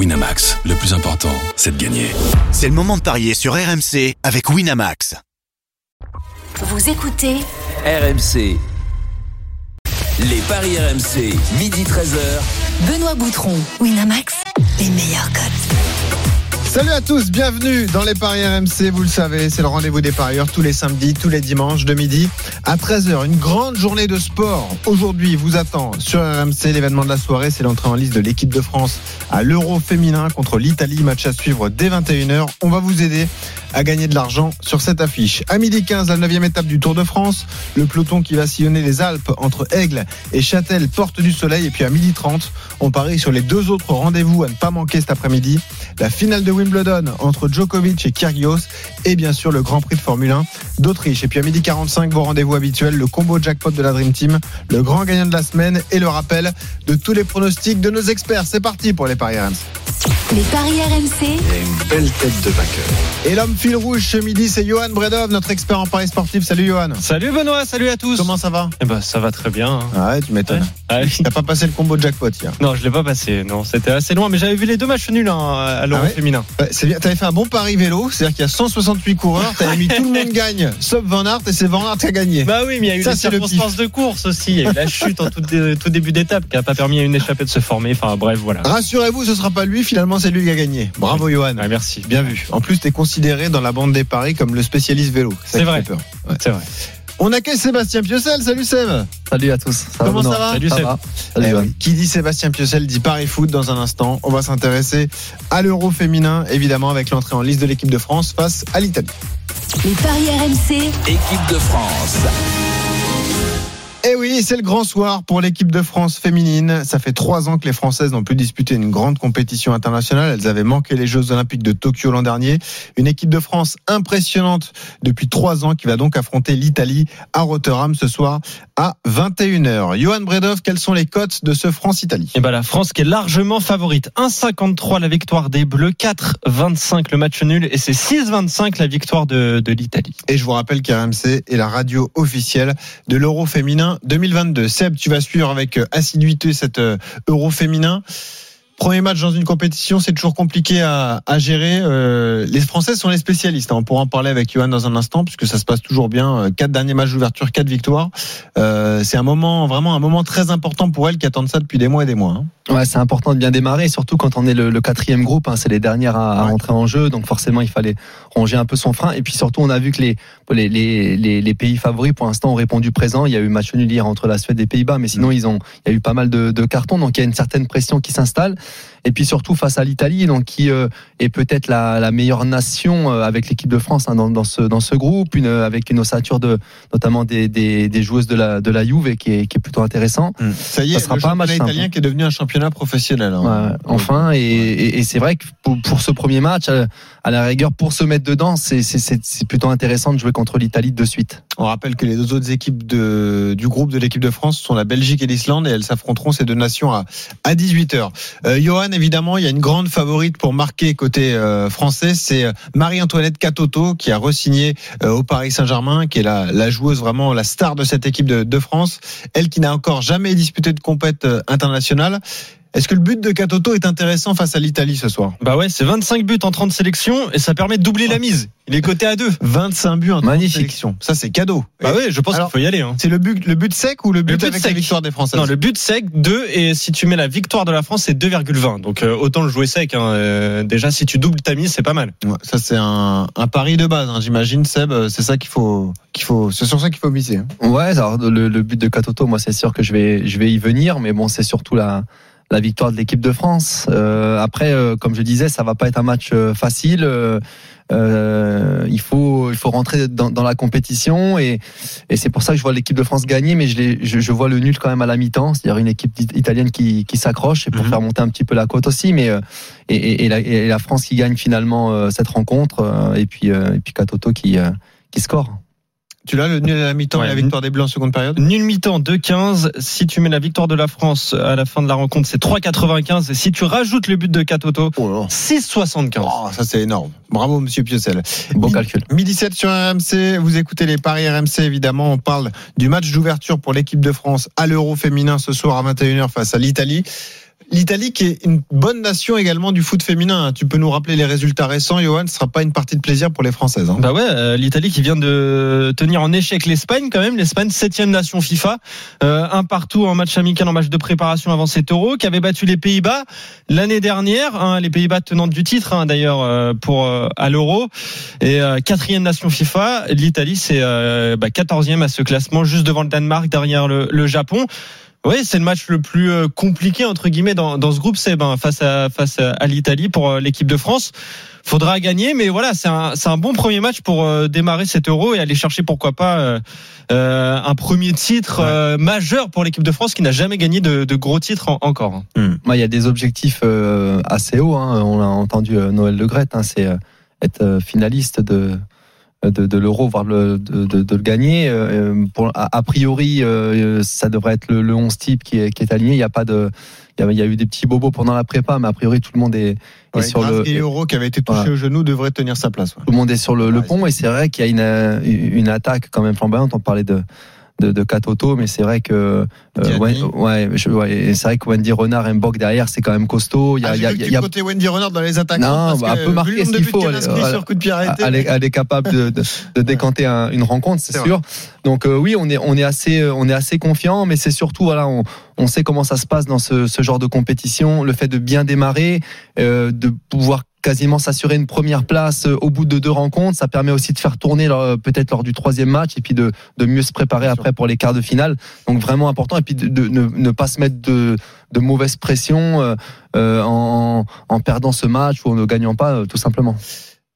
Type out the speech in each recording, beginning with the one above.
Winamax, le plus important, c'est de gagner. C'est le moment de parier sur RMC avec Winamax. Vous écoutez RMC. Les paris RMC, midi 13h. Benoît Boutron, Winamax, les meilleurs codes. Salut à tous, bienvenue dans les Paris RMC. Vous le savez, c'est le rendez-vous des parieurs tous les samedis, tous les dimanches de midi à 13h. Une grande journée de sport. Aujourd'hui, vous attend sur RMC l'événement de la soirée. C'est l'entrée en liste de l'équipe de France à l'Euro féminin contre l'Italie. Match à suivre dès 21h. On va vous aider à gagner de l'argent sur cette affiche. À midi 15, la 9 étape du Tour de France. Le peloton qui va sillonner les Alpes entre Aigle et Châtel, porte du soleil. Et puis à midi 30, on parie sur les deux autres rendez-vous à ne pas manquer cet après-midi. La finale de Wimbledon entre Djokovic et Kyrgios. Et bien sûr, le Grand Prix de Formule 1 d'Autriche. Et puis à midi 45, vos rendez-vous habituels, le combo jackpot de la Dream Team, le grand gagnant de la semaine et le rappel de tous les pronostics de nos experts. C'est parti pour les paris RMC. Les paris RMC, une belle tête de vainqueur. Et l'homme fil rouge ce midi, c'est Johan Bredov, notre expert en paris sportif. Salut Johan. Salut Benoît, salut à tous. Comment ça va? Eh ben, ça va très bien. hein. Ah ouais, tu m'étonnes. Ah oui. T'as pas passé le combo jackpot hier? Non, je l'ai pas passé. Non, c'était assez loin, mais j'avais vu les deux matchs nuls hein, à l'Euro Ah ouais? féminin. Ouais, c'est bien. T'avais fait un bon pari vélo, c'est-à-dire qu'il y a 168 coureurs. T'avais mis tout le monde gagne, sauf Van Aert, et c'est Van Aert qui a gagné. Bah oui, mais il y a eu Ça, des circonstances de course aussi. Il y a eu la chute en tout, dé- tout début d'étape qui a pas permis à une échappée de se former. Enfin bref, voilà. Rassurez-vous, ce sera pas lui. Finalement, c'est lui qui a gagné. Bravo Johan. Ouais, merci. Bien vu. En plus, t'es considéré dans la bande des paris comme le spécialiste vélo. C'est vrai. C'est vrai. On accueille Sébastien Piocel. Salut Seb. Salut à tous. Ça Comment ça va Salut, Ça Seb. va Salut, Eh oui. Qui dit Sébastien Piocel dit Paris Foot dans un instant. On va s'intéresser à l'Euro féminin, évidemment, avec l'entrée en liste de l'équipe de France face à l'Italie. les paris RMC, Équipe de France. Eh oui, c'est le grand soir pour l'équipe de France féminine. Ça fait trois ans que les Françaises n'ont plus disputé une grande compétition internationale. Elles avaient manqué les Jeux Olympiques de Tokyo l'an dernier. Une équipe de France impressionnante depuis trois ans qui va donc affronter l'Italie à Rotterdam ce soir à 21h. Johan Bredov, quelles sont les cotes de ce France-Italie Et ben la France qui est largement favorite. 1,53 la victoire des Bleus, 4,25 le match nul et c'est 6,25 la victoire de, de l'Italie. Et je vous rappelle qu'RMC est la radio officielle de l'Euro féminin 2022. Seb, tu vas suivre avec euh, assiduité cet euh, Euro féminin. Premier match dans une compétition, c'est toujours compliqué à, à gérer. Euh, les Françaises sont les spécialistes. hein. On pourra en parler avec Johan dans un instant, puisque ça se passe toujours bien. Euh, Quatre derniers matchs d'ouverture, quatre victoires. Euh, c'est un moment, vraiment un moment très important pour elles qui attendent ça depuis des mois et des mois. hein. Ouais, c'est important de bien démarrer, surtout quand on est le, le quatrième groupe. hein, c'est les dernières à, à Ouais. rentrer en jeu, donc forcément il fallait ronger un peu son frein. Et puis surtout, on a vu que les les, les, les, les pays favoris pour l'instant ont répondu présent. Il y a eu match nul hier entre la Suède et les Pays-Bas, mais sinon ils ont il y a eu pas mal de, de cartons, donc il y a une certaine pression qui s'installe. Et puis surtout face à l'Italie, donc qui euh, est peut-être la, la meilleure nation euh, avec l'équipe de France hein, dans, dans ce dans ce groupe, une, avec une ossature de notamment des, des, des joueuses de la de la Juve et qui est, qui est plutôt intéressant. Ça y est, Ça sera le pas un match championnat simple. italien qui est devenu un championnat professionnel. hein. Ouais, enfin, et, et, et c'est vrai que pour, pour ce premier match, à, à la rigueur, pour se mettre dedans, c'est- c'est c'est- c'est plutôt intéressant de jouer contre l'Italie de suite. On rappelle que les deux autres équipes du groupe de l'équipe de France sont la Belgique et l'Islande et elles s'affronteront ces deux nations à, à 18h. Euh, Johan, évidemment, il y a une grande favorite pour marquer côté euh, français, c'est euh, Marie-Antoinette Catoto qui a re-signé euh, au Paris Saint-Germain, qui est la, joueuse vraiment la star de cette équipe de, de France. Elle qui n'a encore jamais disputé de compète internationale. Est-ce que le but de Catoto est intéressant face à l'Italie ce soir? Bah ouais, c'est 25 buts en 30 sélections et ça permet de doubler la mise. Il est coté à 2. 25 buts en Magnifique. sélection. Ça, c'est cadeau. Bah ouais, je pense qu'il faut y aller. Hein. C'est le but, le but sec ou le but, but avec la sec. victoire des Françaises? Non, le but sec 2 et si tu mets la victoire de la France c'est 2,20. Donc euh, autant le jouer sec. Hein. Euh, déjà si tu doubles ta mise c'est pas mal. Ouais, ça c'est un, un pari de base, hein, j'imagine Seb. euh, C'est ça qu'il faut, qu'il faut, c'est sur ça qu'il faut miser. hein. Ouais, alors le, le but de Katoto, moi c'est sûr que je vais je vais y venir, mais bon c'est surtout la la victoire de l'équipe de France. Euh, après, euh, comme je disais, ça va pas être un match euh, facile. Euh, euh, il faut il faut rentrer dans, dans la compétition et, et c'est pour ça que je vois l'équipe de France gagner, mais je, je, je vois le nul quand même à la mi-temps, c'est-à-dire une équipe it- italienne qui, qui s'accroche et pour Mhm. faire monter un petit peu la cote aussi, mais euh, et, et, et la, et la France qui gagne finalement euh, cette rencontre euh, et puis euh, et puis Katoto qui euh, qui score. Tu l'as le nul à la mi-temps Ouais. et la victoire des Blancs en seconde période Nul mi-temps 2,15. Si tu mets la victoire de la France à la fin de la rencontre c'est 3,95. Et si tu rajoutes le but de Katoto Oh là là. 6,75. Oh, ça c'est énorme. Bravo Monsieur Piocel. Bon Mi- calcul. Midi 17 sur RMC, vous écoutez les paris RMC évidemment, on parle du match d'ouverture pour l'équipe de France à l'Euro féminin ce soir à 21h face à l'Italie. l'Italie qui est une bonne nation également du foot féminin. Tu peux nous rappeler les résultats récents, Johan Ce sera pas une partie de plaisir pour les Françaises. hein. Bah ouais, euh, l'Italie qui vient de tenir en échec l'Espagne quand même, l'Espagne septième nation FIFA, euh, un partout en match amical, en match de préparation avant cet Euro, qui avait battu les Pays-Bas l'année dernière, hein, les Pays-Bas tenantes du titre hein, d'ailleurs euh, pour à l'Euro et quatrième nation FIFA, l'Italie c'est bah, quatorzième à ce classement, juste devant le Danemark, derrière le Japon. Oui, c'est le match le plus euh, compliqué entre guillemets dans, dans ce groupe, c'est ben, face à face à l'Italie pour euh, l'équipe de France. Faudra gagner, mais voilà, c'est un c'est un bon premier match pour euh, démarrer cet Euro et aller chercher pourquoi pas euh, euh, un premier titre euh, majeur pour l'équipe de France qui n'a jamais gagné de, de gros titres en- encore. hein. Moi, il y a des objectifs euh, assez hauts. hein. On l'a entendu euh, Noël Le Gret, hein, c'est euh, être euh, finaliste de de, de l'euro, voire le, de, de, de le gagner. Euh, pour, a, a priori, euh, ça devrait être le, le 11 type qui est, qui est aligné. Il y a pas de, il y a, il y a eu des petits bobos pendant la prépa, mais a priori tout le monde est, est Ouais, sur grâce le à Euro qui avait été touché Voilà. au genou devrait tenir sa place. ouais. tout le monde est sur le, le pont et c'est vrai qu'il y a une, une attaque quand même flamboyante. On parlait de de, de Katoto, mais c'est vrai que euh, ouais, c'est vrai que Wendy Renard et Mbok derrière, c'est quand même costaud. Il y a, Ah, il y j'ai a, vu que il tu y a- côté Wendy Renard dans les attaques. Non, bah, un peu marqué ce qu'il faut, Elle elle- voilà. sur coup de pied arrêté. elle, est, elle est capable de, de, de décanter un- une rencontre, c'est sûr. Donc euh, oui, on est on est assez euh, on est assez confiant, mais c'est surtout voilà, on, on sait comment ça se passe dans ce, ce genre de compétition, le fait de bien démarrer, euh, de pouvoir quasiment s'assurer une première place euh, au bout de deux rencontres, ça permet aussi de faire tourner leur- peut-être lors du troisième match et puis de, de mieux se préparer après pour les quarts de finale. Donc vraiment important et puis de, de ne, ne pas se mettre de, de mauvaise pression euh, euh, en, en perdant ce match ou en ne gagnant pas euh, tout simplement.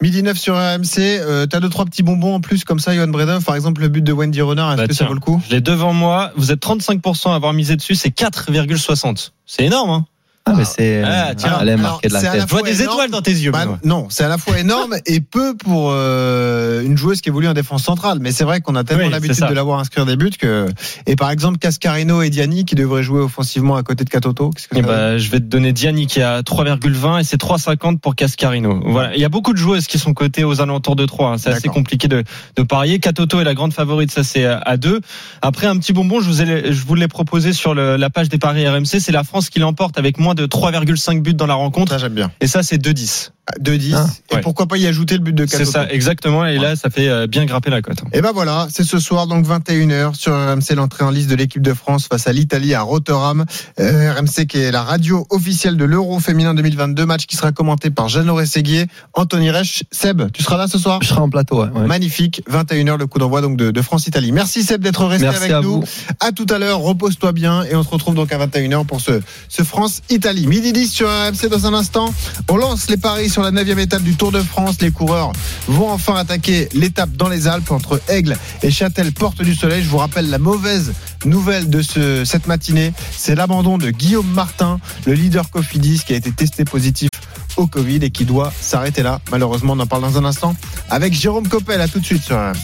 Midi 9 sur. Euh, T'as deux, trois petits bonbons en plus comme ça, Johan Bredov. Par exemple, le but de Wendy Renard, est-ce Bah, que ça vaut le coup? Je l'ai devant moi. Vous êtes 35% à avoir misé dessus, c'est 4,60. C'est énorme. Hein Ah, mais c'est Ah, tiens. de la c'est à tête. la Je vois fois des énorme. étoiles dans tes yeux. Bah, non, c'est à la fois énorme et peu pour euh, une joueuse qui évolue en défense centrale. Mais c'est vrai qu'on a tellement Oui, l'habitude de l'avoir inscrire des buts que. Et par exemple, Cascarino et Diani qui devraient jouer offensivement à côté de Katoto. Qu'est-ce que Eh ça donne ben, je vais te donner Diani qui a 3,20 et c'est 3,50 pour Cascarino. Voilà. Il y a beaucoup de joueuses qui sont cotées aux alentours de 3. hein. C'est assez compliqué de, de parier. Katoto est la grande favorite, ça c'est à à 2. Après, un petit bonbon, je vous, ai, je vous l'ai proposé sur le- la page des paris RMC. C'est la France qui l'emporte avec moins de 3,5 buts dans la rencontre. Ça, j'aime bien. Et ça, c'est 2,10. 2-10. Ah, et ouais. pourquoi pas y ajouter le but de C'est Katoto ça, exactement. Et là, ça fait euh, bien grimper la cote. Et ben voilà, c'est ce soir donc 21h sur RMC l'entrée en liste de l'équipe de France face à l'Italie à Rotterdam. Euh, RMC qui est la radio officielle de l'Euro féminin 2022, match qui sera commenté par Jeannot Séguier, Anthony Reich, Seb, tu seras là ce soir? Je serai en plateau. Ouais, ouais. Magnifique, 21h le coup d'envoi donc de, de France-Italie. Merci Seb d'être resté Merci avec à nous. vous. À tout à l'heure, repose-toi bien et on se retrouve donc à 21h pour ce, ce France-Italie. Midi 10 sur RMC dans un instant. On lance les paris sur la 9 étape du Tour de France. Les coureurs vont enfin attaquer l'étape dans les Alpes entre Aigle et Châtel, Porte du Soleil. Je vous rappelle la mauvaise nouvelle de ce, cette matinée, c'est l'abandon de Guillaume Martin, le leader Cofidis qui a été testé positif au Covid et qui doit s'arrêter là. Malheureusement, on en parle dans un instant avec Jérôme Coppel. À tout de suite sur RMC.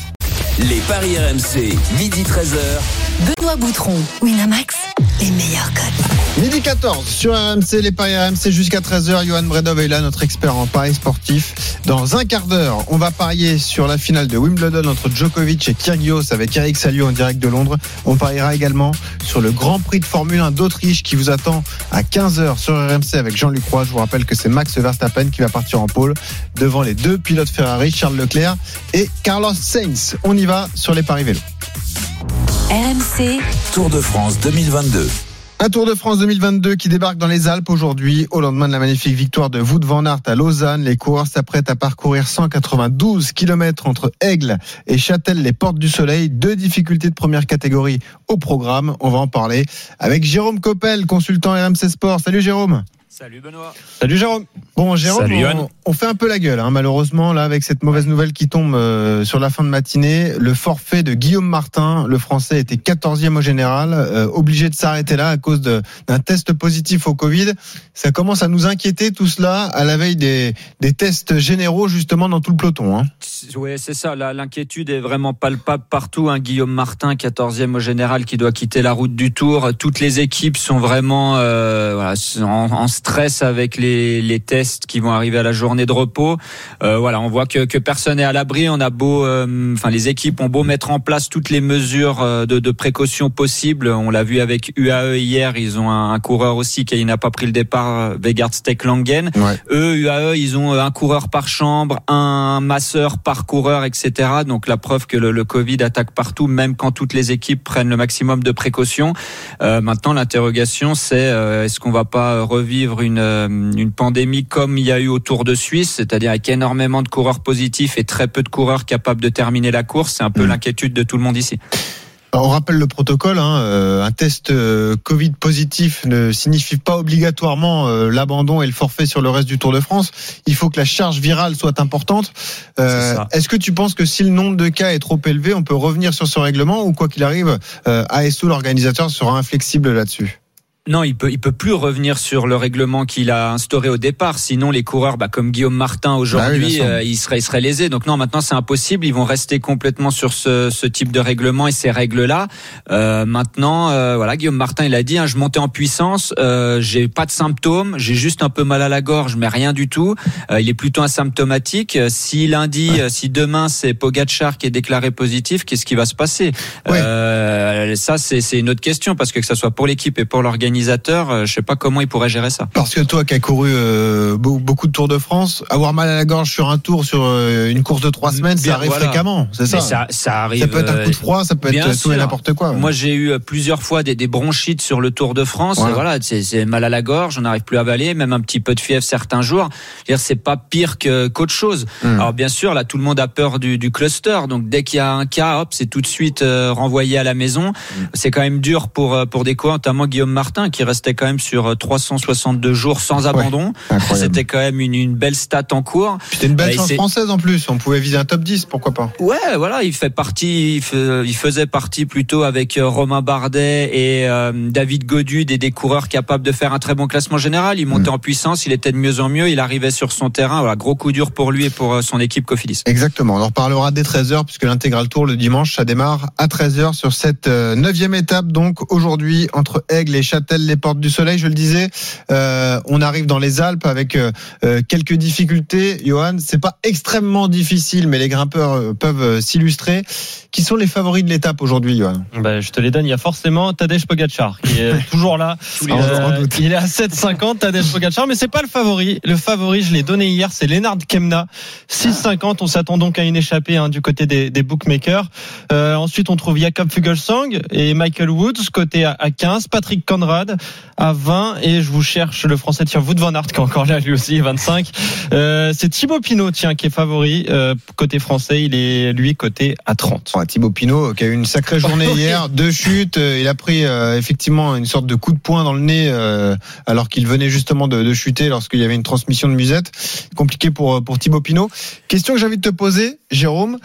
Les paris RMC, midi 13h. Benoît Boutron, Winamax, les meilleurs codes. Midi 14 sur RMC, les paris RMC jusqu'à 13h. Johan Bredov notre expert en paris sportif. Dans un quart d'heure, on va parier sur la finale de Wimbledon entre Djokovic et Kyrgios avec Eric Salio en direct de Londres. On pariera également sur le Grand Prix de Formule 1 d'Autriche qui vous attend à 15h sur RMC avec Jean-Luc Roy. Je vous rappelle que c'est Max Verstappen qui va partir en pôle devant les deux pilotes Ferrari, Charles Leclerc et Carlos Sainz. On y va sur les paris vélo. RMC, Tour de France 2022. Un Tour de France 2022 qui débarque dans les Alpes aujourd'hui, au lendemain de la magnifique victoire de Wout van Aert à Lausanne. Les coureurs s'apprêtent à parcourir 192 km entre Aigle et Châtel, les portes du soleil. Deux difficultés de première catégorie au programme. On va en parler avec Jérôme Coppel, consultant RMC Sport. Salut Jérôme. Salut Benoît. Salut Jérôme. Bon, Jérôme, Salut, on, on fait un peu la gueule, hein, malheureusement, là, avec cette mauvaise nouvelle qui tombe euh, sur la fin de matinée. Le forfait de Guillaume Martin, le Français, était 14e au général, euh, obligé de s'arrêter là à cause d'un test positif au Covid. Ça commence à nous inquiéter tout cela à la veille des, des tests généraux, justement, dans tout le peloton. Hein. Oui, c'est ça. là, L'inquiétude est vraiment palpable partout. Hein. Guillaume Martin, 14e au général, qui doit quitter la route du Tour. Toutes les équipes sont vraiment euh, voilà, en, en stress avec les, les tests qui vont arriver à la journée de repos. Euh, voilà, on voit que, que personne n'est à l'abri. On a beau, euh, enfin les équipes ont beau mettre en place toutes les mesures euh, de, de précaution possibles. On l'a vu avec UAE hier, ils ont un, un coureur aussi qui n'a pas pris le départ, Vegard Stecklangen. Ouais. Eux, UAE, ils ont un coureur par chambre, un masseur par coureur, etc. Donc la preuve que le, le Covid attaque partout, même quand toutes les équipes prennent le maximum de précautions. Euh, maintenant, l'interrogation, c'est euh, est-ce qu'on va pas revivre une, euh, une pandémie comme il y a eu au Tour de Suisse, c'est-à-dire avec énormément de coureurs positifs et très peu de coureurs capables de terminer la course. C'est un peu Mm. l'inquiétude de tout le monde ici. On rappelle le protocole. Hein, euh, un test euh, Covid positif ne signifie pas obligatoirement l'abandon et le forfait sur le reste du Tour de France. Il faut que la charge virale soit importante. Euh. Est-ce que tu penses que si le nombre de cas est trop élevé, on peut revenir sur ce règlement ou quoi qu'il arrive, euh, ASO, l'organisateur, sera inflexible là-dessus? Non, il peut, il peut plus revenir sur le règlement qu'il a instauré au départ. Sinon, les coureurs, bah, comme Guillaume Martin Bah oui, aujourd'hui, bien sûr. euh, ils seraient, ils seraient lésés. Donc non, maintenant c'est impossible. Ils vont rester complètement sur ce, ce type de règlement et ces règles-là. Euh, maintenant, euh, voilà, Guillaume Martin, il a dit, hein, je montais en puissance, euh, j'ai pas de symptômes, j'ai juste un peu mal à la gorge, mais rien du tout. Euh, il est plutôt asymptomatique. Euh, Si lundi, si demain c'est Pogacar qui est déclaré positif, qu'est-ce qui va se passer? Ouais. Euh, Ça, c'est c'est une autre question parce que que ça soit pour l'équipe et pour l'organisateur, euh, je sais pas comment il pourrait gérer ça. Parce que toi qui as couru euh, beau- beaucoup de Tours de France, avoir mal à la gorge sur un tour, sur euh, une course de trois semaines, Bien, ça arrive voilà. fréquemment, c'est ça ça, ça arrive. Ça peut être un coup de froid, ça peut être tout et n'importe quoi. Moi, j'ai eu plusieurs fois des, des bronchites sur le Tour de France. Voilà, c'est mal à la gorge, on n'arrive plus à avaler, même un petit peu de fièvre certains jours. C'est pas pire que qu'autre chose. Hmm. Alors bien sûr, là, tout le monde a peur du, du cluster. Donc dès qu'il y a un cas, hop, c'est tout de suite euh, renvoyé à la maison. Hmm. C'est quand même dur pour pour des coureurs, notamment Guillaume Martin, qui restait quand même sur euh, 362 jours sans abandon. C'était quand même une, une belle stat en cours. C'était une belle Bah, chance française en plus. On pouvait viser un top 10, pourquoi pas Ouais, voilà, il fait partie, il, faisait partie plutôt avec euh, Romain Bardet et euh, David Godu, des, des coureurs capables de faire un très bon classement général. Il montait en puissance, il était de mieux en mieux, il arrivait sur son terrain. Voilà, gros coup dur pour lui et pour euh, son équipe Cofidis. Exactement. On en reparlera dès 13h puisque l'intégral tour le dimanche, ça démarre à 13h sur cette euh, neuvième étape. Donc aujourd'hui, entre Aigle et Les portes du soleil, je le disais, euh, on arrive dans les Alpes avec euh, euh, quelques difficultés. Johan, c'est pas extrêmement difficile, mais les grimpeurs peuvent s'illustrer. Qui sont les favoris de l'étape aujourd'hui, Johan? Ben, je te les donne. Il y a forcément Tadej Pogacar qui est toujours là. il est à 7,50 Tadej Pogacar, mais c'est pas le favori. Le favori, je l'ai donné hier, c'est Lennard Kemna. 6,50. On s'attend donc à une échappée hein, du côté des, des bookmakers. Ensuite, on trouve Jakob Fugelsang et Michael Woods côté à, à 15. Patrick Conrad à 20 et je vous cherche le français tiens Wout van Aert qui est encore là lui aussi 25 euh, c'est Thibaut Pinot tiens qui est favori euh, côté français il est lui côté à 30 Bon, Thibaut Pinot qui a eu une sacrée journée hier, deux chutes. euh, Il a pris effectivement une sorte de coup de poing dans le nez alors qu'il venait justement de, de chuter lorsqu'il y avait une transmission de musette. Compliqué pour pour Thibaut Pinot. Question que j'ai envie de te poser, Jérôme.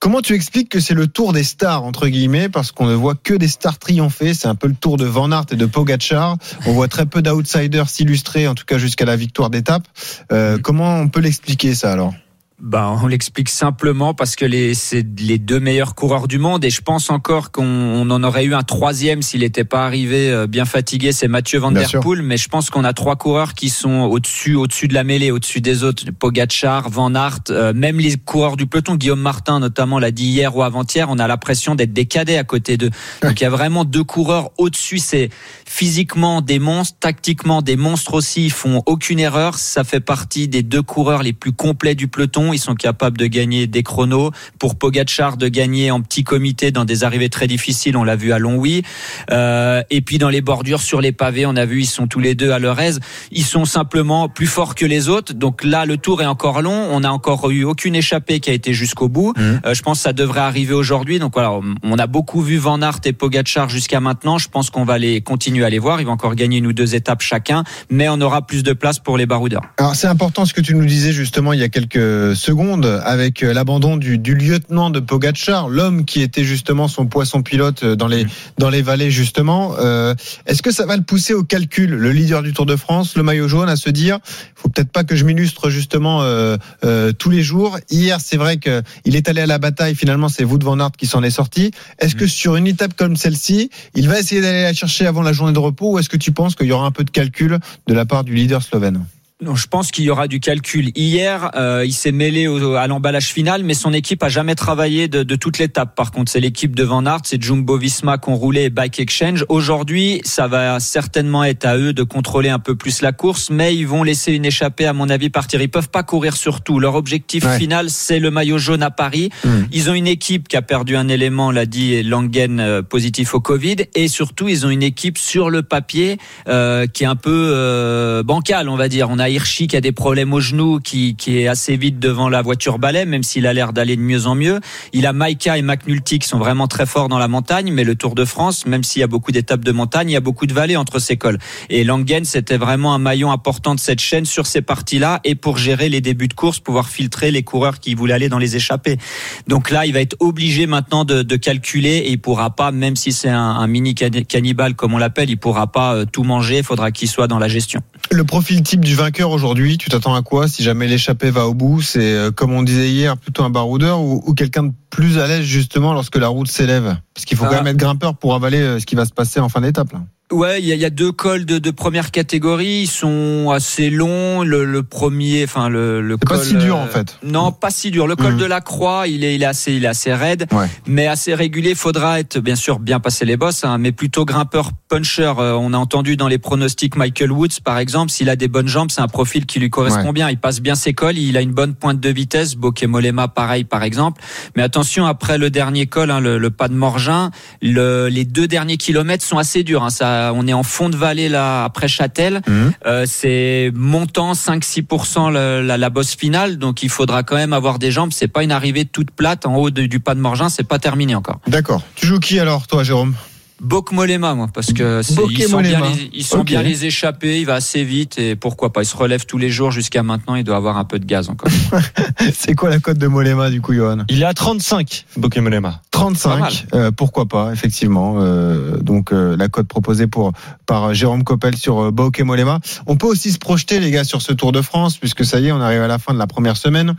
Comment tu expliques que c'est le tour des stars entre guillemets parce qu'on ne voit que des stars triompher, c'est un peu le tour de Van Aert et de Pogacar. On voit très peu d'outsiders s'illustrer en tout cas jusqu'à la victoire d'étape. Euh, comment on peut l'expliquer ça alors? Ben, on l'explique simplement parce que les, c'est les deux meilleurs coureurs du monde et je pense encore qu'on on en aurait eu un troisième s'il n'était pas arrivé euh, bien fatigué, c'est Mathieu Van Der. Poel. Mais je pense qu'on a trois coureurs qui sont au-dessus, au-dessus de la mêlée, au-dessus des autres. Pogacar, Van Aert, euh, même les coureurs du peloton, Guillaume Martin notamment l'a dit hier ou avant-hier, on a l'impression d'être des cadets à côté d'eux. Donc il y a vraiment deux coureurs au-dessus. C'est physiquement des monstres, tactiquement des monstres aussi. Ils font aucune erreur. Ça fait partie des deux coureurs les plus complets du peloton. Ils sont capables de gagner des chronos. Pour Pogacar, de gagner en petit comité dans des arrivées très difficiles. On l'a vu à Longwy. Euh, et puis dans les bordures, sur les pavés, on a vu, ils sont tous les deux à leur aise. Ils sont simplement plus forts que les autres. Donc là, le tour est encore long. On n'a encore eu aucune échappée qui a été jusqu'au bout. Euh, je pense que ça devrait arriver aujourd'hui. Donc voilà, on- a beaucoup vu Van Aert et Pogacar jusqu'à maintenant. Je pense qu'on va les continuer à les voir. Ils vont encore gagner une ou deux étapes chacun, mais on aura plus de place pour les baroudeurs. Alors c'est important ce que tu nous disais justement il y a quelques secondes avec euh, l'abandon du, du lieutenant de Pogacar, l'homme qui était justement son poisson pilote euh, dans les dans les vallées justement. Euh, Est-ce que ça va le pousser au calcul, le leader du Tour de France, le maillot jaune, à se dire, faut peut-être pas que je m'illustre justement euh, euh, tous les jours. Hier c'est vrai que il est allé à la bataille. Finalement c'est Wout van Aert qui s'en est sorti. Est-ce que sur une étape comme celle-ci, il va essayer d'aller la chercher avant la journée de repos ou est-ce que tu penses qu'il y aura un peu de calcul de la part du leader slovène? Non, je pense qu'il y aura du calcul. Hier, euh, il s'est mêlé au, à l'emballage final, mais son équipe a jamais travaillé de, de toute l'étape. Par contre, c'est l'équipe de Van Aert, c'est Jumbo Visma qui ont roulé et Bike Exchange. Aujourd'hui, ça va certainement être à eux de contrôler un peu plus la course, mais ils vont laisser une échappée, à mon avis, partir. Ils peuvent pas courir sur tout. Leur objectif Ouais. final, c'est le maillot jaune à Paris. Mm. Ils ont une équipe qui a perdu un élément, l'a dit Langen, euh, positif au Covid, et surtout, ils ont une équipe sur le papier euh, qui est un peu euh, bancale, on va dire. On a Hirschi qui a des problèmes au genou, qui, est assez vite devant la voiture balai, même s'il a l'air d'aller de mieux en mieux. Il a Maika et McNulty qui sont vraiment très forts dans la montagne, mais le Tour de France, même s'il y a beaucoup d'étapes de montagne, il y a beaucoup de vallées entre ces cols. Et Langen, c'était vraiment un maillon important de cette chaîne sur ces parties-là, et pour gérer les débuts de course, pouvoir filtrer les coureurs qui voulaient aller dans les échappées. Donc là, il va être obligé maintenant de, calculer et il pourra pas, même si c'est un, un mini cannibale comme on l'appelle, il pourra pas euh, tout manger. Il faudra qu'il soit dans la gestion. Le profil type du vainqueur aujourd'hui, tu t'attends à quoi si jamais l'échappée va au bout? C'est euh, comme on disait hier, plutôt un baroudeur ou, ou quelqu'un de plus à l'aise justement lorsque la route s'élève? Parce qu'il faut Ah. quand même être grimpeur pour avaler euh, ce qui va se passer en fin d'étape. là. Ouais, il y y a deux cols de, de première catégorie. Ils sont assez longs. Le, le premier, enfin le, le C'est pas col, si dur, euh, en fait. Non, pas si dur. Le col Mhm. de la Croix, il est, il est assez, il est assez raide, Ouais. mais assez régulier. Faudra être bien sûr bien passer les bosses, hein, mais plutôt grimpeur puncher. Euh, on a entendu dans les pronostics Michael Woods, par exemple, s'il a des bonnes jambes, c'est un profil qui lui correspond Ouais. bien. Il passe bien ses cols, il a une bonne pointe de vitesse. Bokemolema, pareil, par exemple. Mais attention, après le dernier col, hein, le, le pas de Morgin, le, les deux derniers kilomètres sont assez durs. hein. Ça, on est en fond de vallée là après Châtel. Mhm. Euh, c'est montant 5-6% le- la, la bosse finale, donc il faudra quand même avoir des jambes. C'est pas une arrivée toute plate en haut de- du pas de Morgin, c'est pas terminé encore. D'accord. Tu joues qui alors, toi, Jérôme? Bokmolema, moi, parce que c'est- ils sont, bien les, ils sont Ok. bien les échappés, il va assez vite et pourquoi pas. Il se relève tous les jours jusqu'à maintenant, il doit avoir un peu de gaz encore. C'est quoi la cote de Molema du coup, Johan? Il est à 35, Bokemolema. Pas mal. 35, euh, pourquoi pas, effectivement. Euh, donc euh, la cote proposée pour par Jérôme Coppel sur euh, Bauke Molema. On peut aussi se projeter, les gars, sur ce Tour de France, puisque ça y est, on arrive à la fin de la première semaine.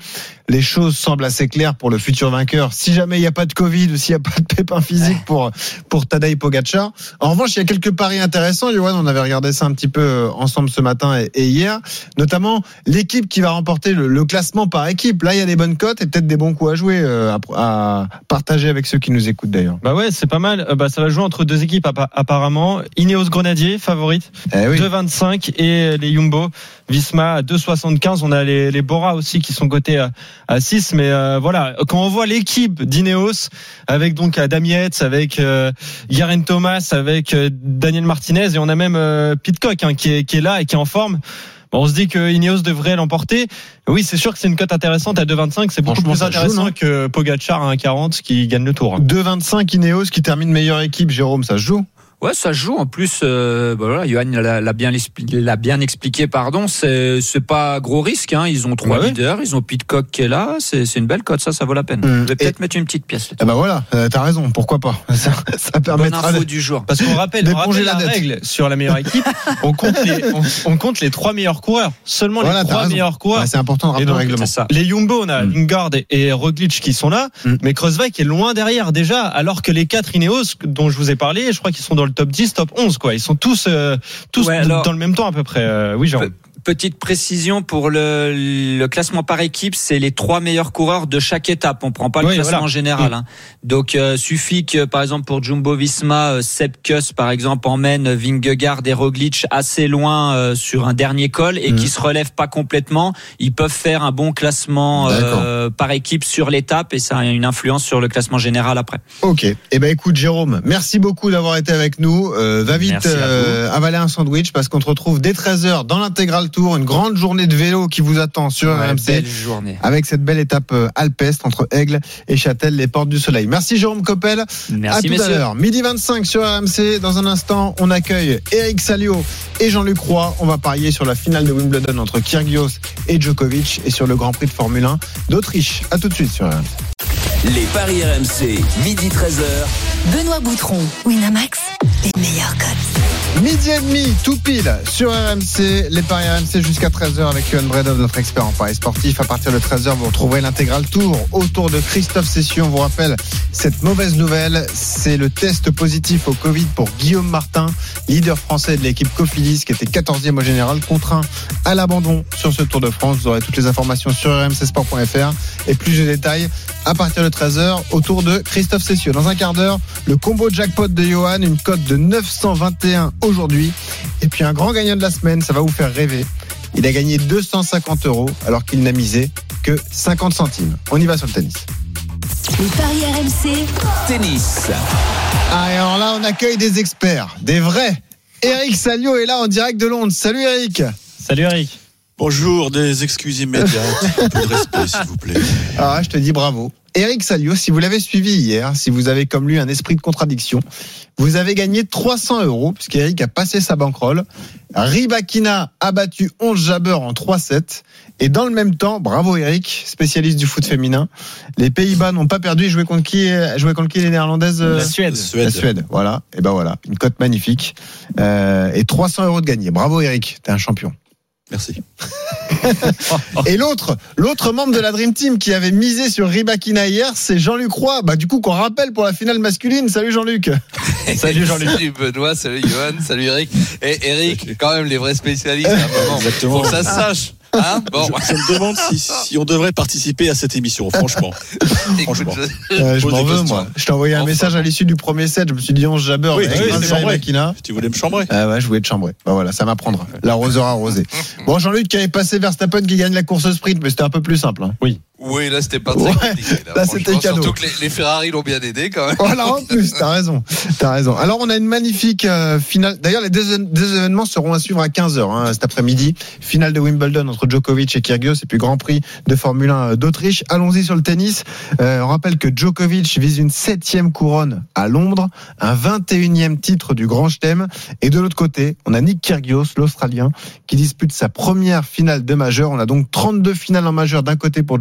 Les choses semblent assez claires pour le futur vainqueur. Si jamais il n'y a pas de Covid ou s'il n'y a pas de pépin physique pour pour Tadej Pogacar. En revanche, il y a quelques paris intéressants. Johan, on avait regardé ça un petit peu euh, ensemble ce matin et, hier, notamment l'équipe qui va remporter le, le classement par équipe. Là, il y a des bonnes cotes et peut-être des bons coups à jouer, euh, à, à partager avec ceux qui nous écoutent d'ailleurs. Bah ouais, c'est pas mal. Euh, bah, ça va jouer entre deux équipes appa- apparemment. Ineos Grenadier, favorite, Eh oui. 2,25 et les Jumbo Visma à 2,75. On a les, les Bora aussi qui sont cotés à, à 6. Mais euh, voilà, quand on voit l'équipe d'Ineos avec donc Adam Yates, avec euh, Garen Thomas, avec euh, Daniel Martinez et on a même euh, Pitcock hein, qui, est, qui est là et qui est en forme. Bon, on se dit que Ineos devrait l'emporter. Oui, c'est sûr que c'est une cote intéressante à 2,25. C'est beaucoup plus joue, intéressant que Pogacar à 1,40 qui gagne le tour. 2,25 Ineos qui termine meilleure équipe, Jérôme, ça se joue? Ouais, ça se joue. En plus, euh, bah voilà, Johan l'a bien, expliqué. Pardon, c'est pas gros risque. Hein. Ils ont trois Ouais, ouais. leaders, ils ont Pitcock qui est là. C'est une belle cote, ça, ça vaut la peine. Mm. Je vais peut-être mettre une petite pièce. Eh ben voilà, euh, t'as raison, pourquoi pas? Ça, ça Bonne permettra info de... du jour. Parce qu'on rappelle, on rappelle la règle sur la meilleure équipe. on, compte les, on, on compte les trois meilleurs coureurs. Seulement Voilà, les trois raison. meilleurs coureurs. Ouais, c'est important de rappeler le règlement. Ça. Les Jumbo, on a Mm. Lingard et, et Roglic qui sont là, Mm. mais Kreuzweig est loin derrière déjà, alors que les quatre Ineos dont je vous ai parlé, je crois qu'ils sont dans le top 10, top 11, quoi. Ils sont tous, euh, tous Ouais, d- alors- dans le même temps à peu près. Euh, oui, Jérôme. Petite précision pour le, le classement par équipe, c'est les trois meilleurs coureurs de chaque étape. On prend pas le Oui, classement voilà. général. hein. Donc euh, suffit que par exemple pour Jumbo Visma, euh, Sepp Kuss par exemple emmène Vingegaard et Roglic assez loin euh, sur un dernier col et Mhm. qui se relèvent pas complètement, ils peuvent faire un bon classement euh, par équipe sur l'étape et ça a une influence sur le classement général après. Ok. Eh ben écoute, Jérôme, merci beaucoup d'avoir été avec nous. Euh, va vite avaler un sandwich parce qu'on te retrouve dès 13h dans l'intégral une grande journée de vélo qui vous attend sur Ouais, RMC. belle journée. Avec cette belle étape euh, alpestre entre Aigle et Châtel, les portes du soleil. Merci Jérôme Coppel. à Merci tout à messieurs. l'heure. Midi 25 sur RMC. Dans un instant, on accueille Eric Salio et Jean-Luc Roy. On va parier sur la finale de Wimbledon entre Kyrgios et Djokovic et sur le Grand Prix de Formule 1 d'Autriche. À tout de suite sur RMC. Les paris RMC, midi 13h. Benoît Boutron, Winamax, les meilleurs cotes. Midi et demi, tout pile sur RMC, les paris RMC jusqu'à 13h avec Yohan Bredov, notre expert en paris sportif. À partir de 13h, vous retrouverez l'intégral tour autour de Christophe Session. On vous rappelle cette mauvaise nouvelle, c'est le test positif au Covid pour Guillaume Martin, leader français de l'équipe Cofidis, qui était 14e au général, contraint à l'abandon sur ce Tour de France. Vous aurez toutes les informations sur rmcsport.fr et plus de détails à partir de 13h autour de Christophe Session. Dans un quart d'heure, le combo jackpot de Johan, une cote de 921 aujourd'hui. Et puis un grand gagnant de la semaine, ça va vous faire rêver. Il a gagné 250 euros alors qu'il n'a misé que 50 centimes. On y va sur le tennis. Les paris RMC, Tennis. Ah, et alors là, on accueille des experts, des vrais. Eric Salio est là en direct de Londres. Salut Eric. Salut Eric. Bonjour, des excuses immédiates. Un peu de respect, s'il vous plaît. Là, je te dis bravo. Eric Salio, si vous l'avez suivi hier, si vous avez comme lui un esprit de contradiction, vous avez gagné 300 euros puisqu'Eric a passé sa bankroll. Ribakina a battu 11 jabbeurs en 3-7. Et dans le même temps, bravo Eric, spécialiste du foot féminin. Les Pays-Bas n'ont pas perdu. Ils jouaient contre qui Jouaient contre qui les Néerlandaises La Suède. La Suède, voilà. Et ben voilà, une cote magnifique. Euh, et 300 euros de gagné. Bravo Eric, t'es un champion. Merci. Et l'autre, l'autre membre de la Dream Team qui avait misé sur Ribakina hier, c'est Jean-Luc Roy. Bah, du coup, qu'on rappelle pour la finale masculine. Salut Jean-Luc. Salut Jean-Luc. Salut Benoît, salut Johan, salut Eric. Et Eric, quand même les vrais spécialistes, à un moment. Exactement. Faut que ça se sache. Hein bon, Je, je me demande si, si on devrait participer à cette émission, franchement. écoute, franchement. je- Euh, je m'en veux, moi. Je t'ai envoyé un Enfin. message à l'issue du premier set. Je me suis dit, on se jabeur. Oui, avec oui. Tu voulais me chambrer Ah ouais, je voulais te chambrer. Bah voilà, ça m'apprendra. L'arroseur arrosé. Bon, Jean-Luc qui avait passé Verstappen qui gagne la course sprint, mais c'était un peu plus simple. hein. Oui, là c'était pas très Ouais, compliqué. là, franchement. c'était cadeau. Surtout que les, les Ferrari l'ont bien aidé quand même. Voilà, en plus, t'as raison. T'as raison. Alors, on a une magnifique euh, finale. D'ailleurs, les deux, deux événements seront à suivre à 15h hein, cet après-midi. Finale de Wimbledon entre Djokovic et Kyrgios et puis Grand Prix de Formule 1 d'Autriche. Allons-y sur le tennis. Euh, on rappelle que Djokovic vise une septième couronne à Londres, un 21e titre du Grand Chelem. Et de l'autre côté, on a Nick Kyrgios, l'Australien, qui dispute sa première finale de majeur. On a donc 32 finales en majeur d'un côté pour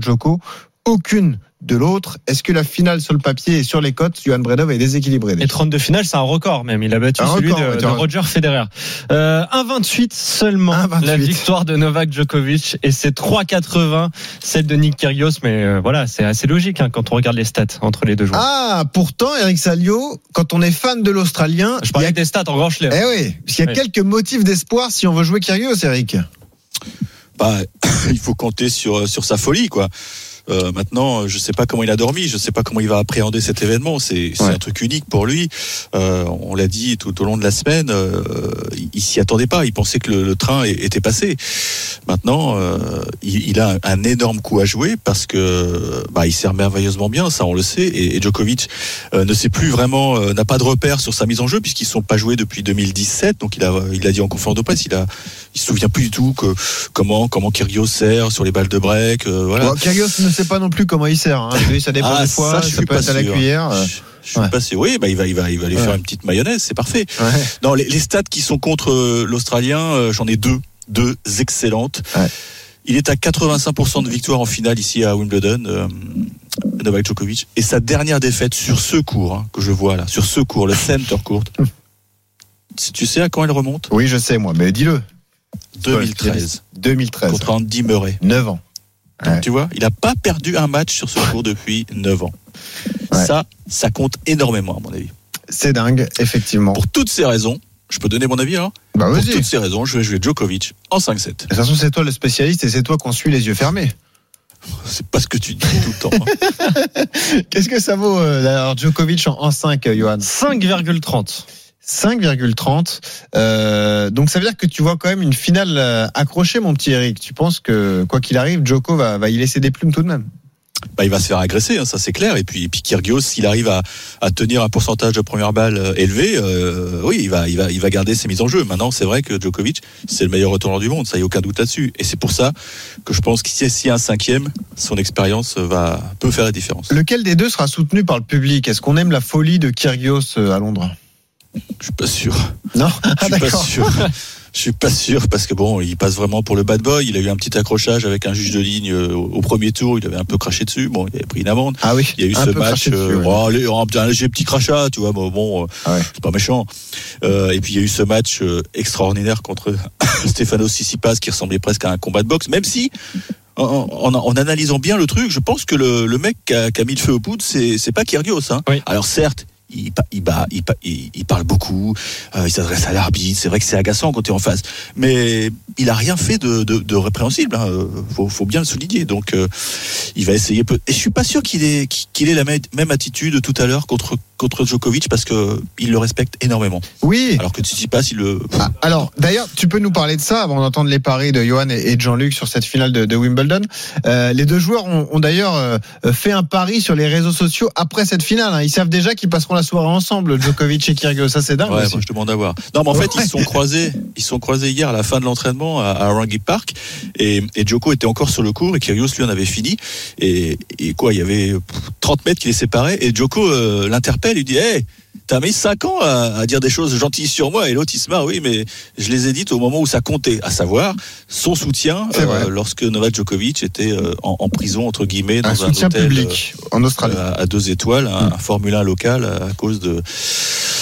Aucune de l'autre. Est-ce que la finale sur le papier et sur les cotes, Johan Bredov est déséquilibré Et 32 finales, c'est un record même. Il a battu Un celui record, de, Roger Federer. Euh, 1,28 seulement 1,28. la victoire de Novak Djokovic et c'est 3,80 celle de Nick Kyrgios. Mais euh, voilà, c'est assez logique hein, quand on regarde les stats entre les deux joueurs. Ah, pourtant, Eric Salio, quand on est fan de l'Australien, Je il y parlais a... des stats en grand chelem. Eh oui, parce qu'il y a Oui. quelques motifs d'espoir si on veut jouer Kyrgios, Eric. Bah, il faut compter sur, sur sa folie, quoi. Euh, maintenant, je sais pas comment il a dormi, je sais pas comment il va appréhender cet événement. C'est Ouais. un truc unique pour lui. Euh, on l'a dit tout au long de la semaine, euh, il, il s'y attendait pas. Il pensait que le, le train était passé. Maintenant, euh, il, il a un, un énorme coup à jouer parce que bah, il sert merveilleusement bien, ça on le sait. Et, et Djokovic euh, ne sait plus vraiment, euh, n'a pas de repère sur sa mise en jeu puisqu'ils sont pas joués depuis 2017. Donc il a, il a dit en conférence de presse, il a, il se souvient plus du tout que comment comment Kyrgios sert sur les balles de break. euh, voilà. Bon, Kyrgios ne sait pas non plus comment il sert. Hein. Lui, ça dépend Ah, des fois, ça, ça, je suis peut pas être à la cuillère. euh. Je, je suis Ouais. pas sûr. Oui, bah, il va, il va, il va aller Ouais. faire une petite mayonnaise, c'est parfait. Ouais. Non, les, les stats qui sont contre euh, l'Australien, euh, j'en ai deux, deux excellentes. Il est à 85% de victoire en finale ici à Wimbledon, euh, Novak Djokovic. Et sa dernière défaite sur ce cours hein, que je vois là, sur ce cours, le center court. Si tu sais à quand elle remonte? Oui, je sais, moi, mais dis-le. 2013 2013. contre Andy Murray. 9 ans. Donc, Ouais. tu vois, il n'a pas perdu un match sur ce cours depuis 9 ans. Ouais. Ça, ça compte énormément à mon avis. C'est dingue, effectivement. Pour toutes ces raisons, je peux donner mon avis alors Bah, Pour. De toutes ces raisons, je vais jouer Djokovic en 5-7. toute façon, c'est toi le spécialiste et c'est toi qu'on suit les yeux fermés. C'est pas ce que tu dis tout le temps. hein. Qu'est-ce que ça vaut, euh, alors, Djokovic en, en 5, euh, Johan? 5,30. 5,30. Euh, donc ça veut dire que tu vois quand même une finale euh, accrochée, mon petit Eric. Tu penses que quoi qu'il arrive, Djoko va, va y laisser des plumes tout de même? Bah, il va se faire agresser, hein, ça c'est clair. Et puis, et puis Kyrgios, s'il arrive à, à tenir un pourcentage de première balle euh, élevé, euh, oui, il va, il va, il va garder ses mises en jeu. Maintenant, c'est vrai que Djokovic, c'est le meilleur retourneur du monde, ça y a aucun doute là-dessus. Et c'est pour ça que je pense qu'ici, a un cinquième, son expérience va peut faire la différence. Lequel des deux sera soutenu par le public? Est-ce qu'on aime la folie de Kyrgios à Londres? Je suis pas sûr. Non? Je Ah, suis pas d'accord. sûr. Je suis pas sûr parce que bon, il passe vraiment pour le bad boy. Il a eu un petit accrochage avec un juge de ligne euh, au, au premier tour. Il avait un peu craché dessus. Bon, il avait pris une amende. Ah oui. Il y a eu un ce match. dessus, euh, ouais. oh, allez, oh, un léger petit crachat, tu vois. Bon, bon, euh, Ah ouais. c'est pas méchant. Euh, et puis il y a eu ce match extraordinaire contre Stefano Tsitsipas qui ressemblait presque à un combat de boxe, même si. En, en- en analysant bien le truc, je pense que le, le mec qui a, qui a mis le feu aux poudres, c'est c'est pas Kyrgios. Hein. Oui. Alors certes, il, pa- il, bat- il, pa- il, il parle beaucoup, euh, il s'adresse à l'arbitre. C'est vrai que c'est agaçant quand tu es en face, mais il a rien fait de, de, de répréhensible. Hein. Faut, faut bien le souligner. Donc, euh, il va essayer. Peu... Et je suis pas sûr qu'il ait qu'il ait la même attitude tout à l'heure contre contre Djokovic parce que il le respecte énormément. Oui. Alors que Tsitsipas, il le. Ah, Alors, d'ailleurs, tu peux nous parler de ça avant d'entendre les paris de Johan et de Jean-Luc sur cette finale de, de Wimbledon. Euh, les deux joueurs ont, ont d'ailleurs fait un pari sur les réseaux sociaux après cette finale. hein. Ils savent déjà qu'ils passeront la soirée ensemble, Djokovic et Kyrgios. Ça, c'est dingue. Ouais, aussi. moi, je demande à voir. Non, mais en fait, Ouais. ils se sont croisés, ils sont croisés hier à la fin de l'entraînement à, à Rungis Park, et, et Djoko était encore sur le cours et Kyrgios lui en avait fini. Et, et quoi, il y avait 30 mètres qui les séparaient, et Djoko euh, l'interpelle, il dit, hey, T'as mis 5 ans à, à dire des choses gentilles sur moi et l'autre il se marre, oui, mais je les ai dites au moment où ça comptait, à savoir son soutien euh, lorsque Novak Djokovic était euh, en, en prison entre guillemets dans Un un, soutien hôtel public en Australie. euh, à, deux étoiles, un, un Formule 1 local à cause de.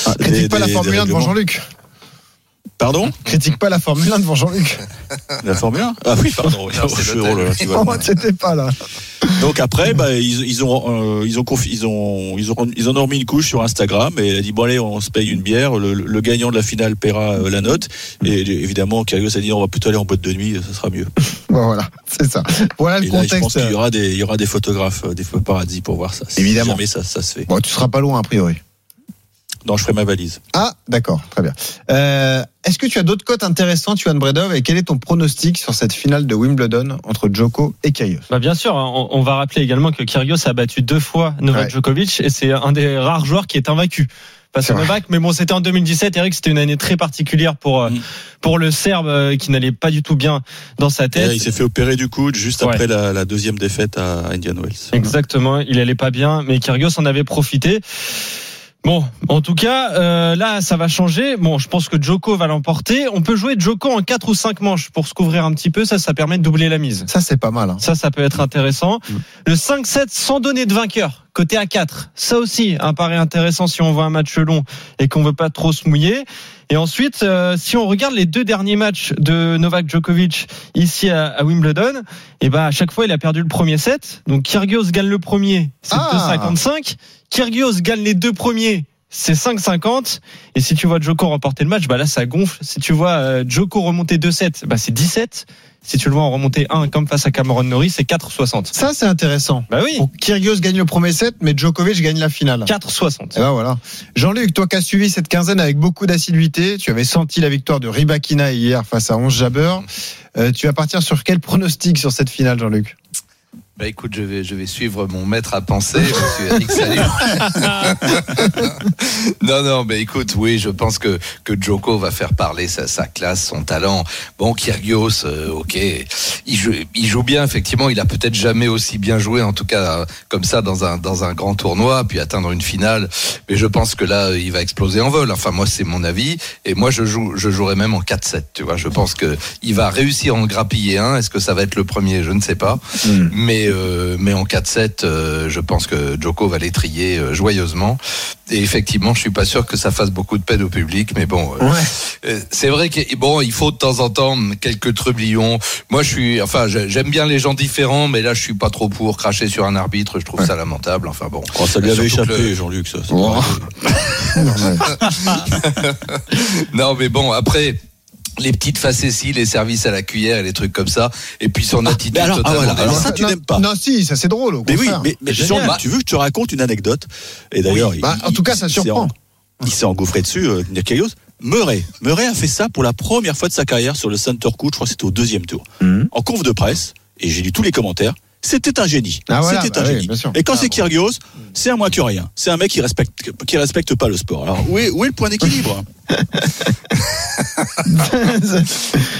Ah, des- critique pas la des- Formule des 1 devant. Jean-Luc. Pardon? Critique pas la Formule 1 devant Jean-Luc. La Formule 1 Ah oui, pardon. oui. Non, c'est Je- l'hôtel. oh là là, tu vois. Oh, pas là. Donc après, bah, ils, ils ont, euh, ils ont, ils ont, ils ont, ils en ont remis une couche sur Instagram et elle a dit bon allez, on se paye une bière. Le, le gagnant de la finale paiera euh, la note. Et évidemment, Kyrgios a dit on va plutôt aller en boîte de nuit, ça sera mieux. Bon, voilà, c'est ça. Voilà le Et là, je pense qu'il y aura des, il y aura des photographes, euh, des paradis pour voir ça. Si Évidemment. jamais ça, ça se fait. Bon, tu seras pas loin a priori. Non, je ferai ma valise. Ah, d'accord, très bien. Euh, Est-ce que tu as d'autres cotes intéressantes, Johan Bredov, et quel est ton pronostic sur cette finale de Wimbledon entre Djoko et Kyrgios? Bah bien sûr, hein, on, on va rappeler également que Kyrgios a battu deux fois Novak Ouais. Djokovic et c'est un des rares joueurs qui est invaincu. Face à. Novak, mais bon, c'était en 2017, Eric, c'était une année très particulière pour euh, Mm. pour le Serbe euh, qui n'allait pas du tout bien dans sa tête. Et il s'est fait opérer du coude juste Ouais. après la, la deuxième défaite à Indian Wells. Exactement, il allait pas bien, mais Kyrgios en avait profité. Bon, en tout cas, euh, là, ça va changer. Bon, je pense que Djoko va l'emporter. On peut jouer Djoko en 4 ou 5 manches pour se couvrir un petit peu. Ça, ça permet de doubler la mise. Ça, c'est pas mal. hein. Ça, ça peut être intéressant. Mm. Le 5-7 sans donner de vainqueur, côté A4. Ça aussi, un pari intéressant si on voit un match long et qu'on veut pas trop se mouiller. Et ensuite, euh, si on regarde les deux derniers matchs de Novak Djokovic ici à, à Wimbledon, et ben à chaque fois il a perdu le premier set. Donc Kyrgios gagne le premier, c'est Ah. 2,55. Kyrgios gagne les deux premiers. C'est 5,50 et si tu vois Djoko remporter le match, bah là ça gonfle. Si tu vois euh, Djoko remonter 2-7, bah c'est 17. Si tu le vois en remonter 1 comme face à Cameron Norrie, c'est 4,60. Ça, c'est intéressant. Bah oui, Bon, Kyrgios gagne le premier set, mais Djokovic gagne la finale. 4,60. Et ben voilà. Jean-Luc, toi qui as suivi cette quinzaine avec beaucoup d'assiduité, tu avais senti la victoire de Ribakina hier face à 11 Jabber. Euh, tu vas partir sur quel pronostic sur cette finale, Jean-Luc? Bah écoute, je vais, je vais suivre mon maître à penser, monsieur Eric Salut. non, non, mais écoute, oui, je pense que, que Djoko va faire parler sa, sa classe, son talent. Bon, Kyrgios, euh, ok, il joue, il joue bien, effectivement, il a peut-être jamais aussi bien joué, en tout cas, euh, comme ça, dans un, dans un grand tournoi, puis atteindre une finale. Mais je pense que là, il va exploser en vol. Enfin, moi, c'est mon avis. Et moi, je joue, je jouerai même en 4-7, tu vois. Je pense que il va réussir à en grappiller un. Est-ce que ça va être le premier? Je ne sais pas. Mais, euh, mais en 4-7, euh, je pense que Djoko va l'étrier euh, joyeusement. Et effectivement, je suis pas sûr que ça fasse beaucoup de peine au public, mais bon, euh, Ouais. euh, c'est vrai que bon, il faut de temps en temps quelques trublions. Moi, je suis, enfin, j'aime bien les gens différents, mais là, je suis pas trop pour cracher sur un arbitre. Je trouve ça lamentable. Enfin bon. Oh, ça lui avait échappé, le- Jean-Luc, ça. Oh. Non, mais bon, après. Les petites facéties, les services à la cuillère et les trucs comme ça. Et puis son attitude mais alors, ah, voilà, alors ça, tu n'aimes pas. Non, si, ça c'est drôle. Au Mais oui, mais, tu veux que je te raconte une anecdote Et d'ailleurs, Oui, bah, en tout cas, ça il s'est surprend. en- Il s'est engouffré dessus, euh, Kyrgios. Murray. Murray a fait ça pour la première fois de sa carrière sur le center court. Je crois que c'était au deuxième tour. Mhm. En conf de presse, et j'ai lu tous les commentaires. C'était un génie. Ah, voilà, C'était bah un oui, génie. bien sûr. Et quand Ah, c'est bon. Kyrgios, c'est un moins que rien. C'est un mec qui respecte, qui respecte pas le sport. Alors où est, où est le point d'équilibre?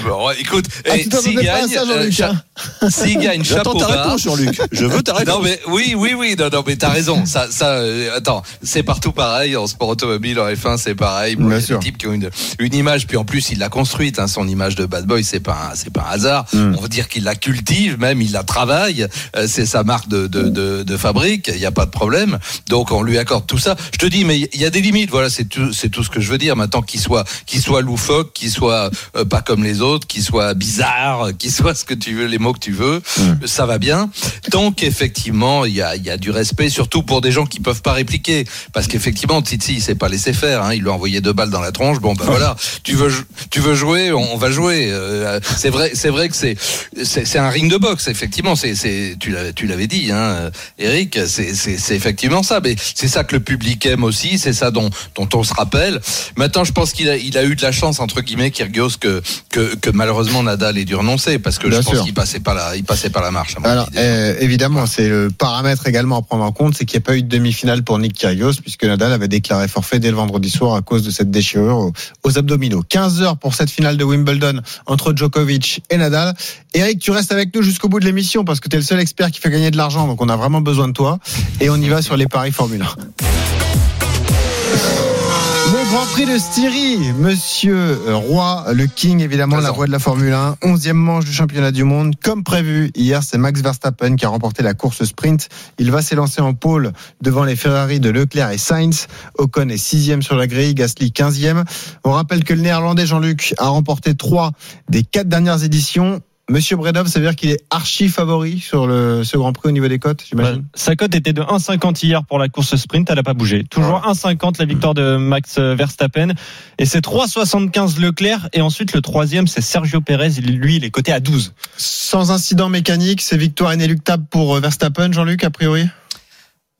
Bon, écoute, Ah, eh, tu t'attendais s'il gagne, euh, hein. s'il gagne, J'attends chapeau ta réponse, Jean-Luc. Je veux ta réponse. Non mais oui oui oui non non mais t'as raison ça ça euh, attends c'est partout pareil en sport automobile en F1 c'est pareil Bon, Bien sûr. des types qui ont une, une image puis en plus il l'a construite hein, son image de bad boy c'est pas un, c'est pas un hasard Mm. on veut dire qu'il la cultive même il la travaille Euh, c'est sa marque de, de, de, de fabrique il y a pas de problème donc on lui accorde tout ça je te dis mais il y a des limites voilà c'est tout c'est tout ce que je veux dire maintenant qu'il soit qu'il soit loufoque qu'il soit euh, pas comme les autres qu'il soit bizarre qu'il soit ce que tu veux les mots que tu veux ça va bien tant qu'effectivement il y a, il y a du respect, surtout pour des gens qui peuvent pas répliquer, parce qu'effectivement Titi il s'est pas laissé faire, hein, il lui a envoyé deux balles dans la tronche. Bon ben voilà, tu veux tu veux jouer, on, va jouer. Euh, c'est vrai c'est vrai que c'est c'est un ring de boxe effectivement. C'est tu l'avais dit, hein, Eric. C'est effectivement ça, mais c'est ça que le public aime aussi, c'est ça dont dont on se rappelle. Maintenant je pense qu'il a il a eu de la chance entre guillemets Kyrgios que que que malheureusement Nadal ait dû renoncer parce que Bien je pense qu'il passait pas la il passait pas la marche. à mon Alors, avis, déjà. euh, évidemment, c'est le paramètre également à prendre en compte, c'est qu'il n'y a pas eu de demi-finale pour Nick Kyrgios, puisque Nadal avait déclaré forfait dès le vendredi soir à cause de cette déchirure aux, aux abdominaux. 15 heures pour cette finale de Wimbledon entre Djokovic et Nadal. Eric, tu restes avec nous jusqu'au bout de l'émission, parce que tu es le seul expert qui fait gagner de l'argent, donc on a vraiment besoin de toi. Et on y va sur les paris Formule 1. Grand Prix de Styrie, Monsieur euh, Roy, le King, évidemment, la voix de la Formule 1, 11e manche du championnat du monde. Comme prévu, hier, c'est Max Verstappen qui a remporté la course sprint. Il va s'élancer en pôle devant les Ferrari de Leclerc et Sainz. Ocon est 6e sur la grille, Gasly 15e. On rappelle que le néerlandais Jean-Luc a remporté trois des quatre dernières éditions. Monsieur Bredov, ça veut dire qu'il est archi favori sur le, ce Grand Prix au niveau des cotes, j'imagine Sa cote était de 1,50 hier pour la course sprint, elle n'a pas bougé. Toujours 1,50 la victoire de Max Verstappen. Et c'est 3,75 Leclerc. Et ensuite, le troisième, c'est Sergio Pérez. Lui, il est coté à 12. Sans incident mécanique, c'est victoire inéluctable pour euh, Verstappen, Jean-Luc, a priori?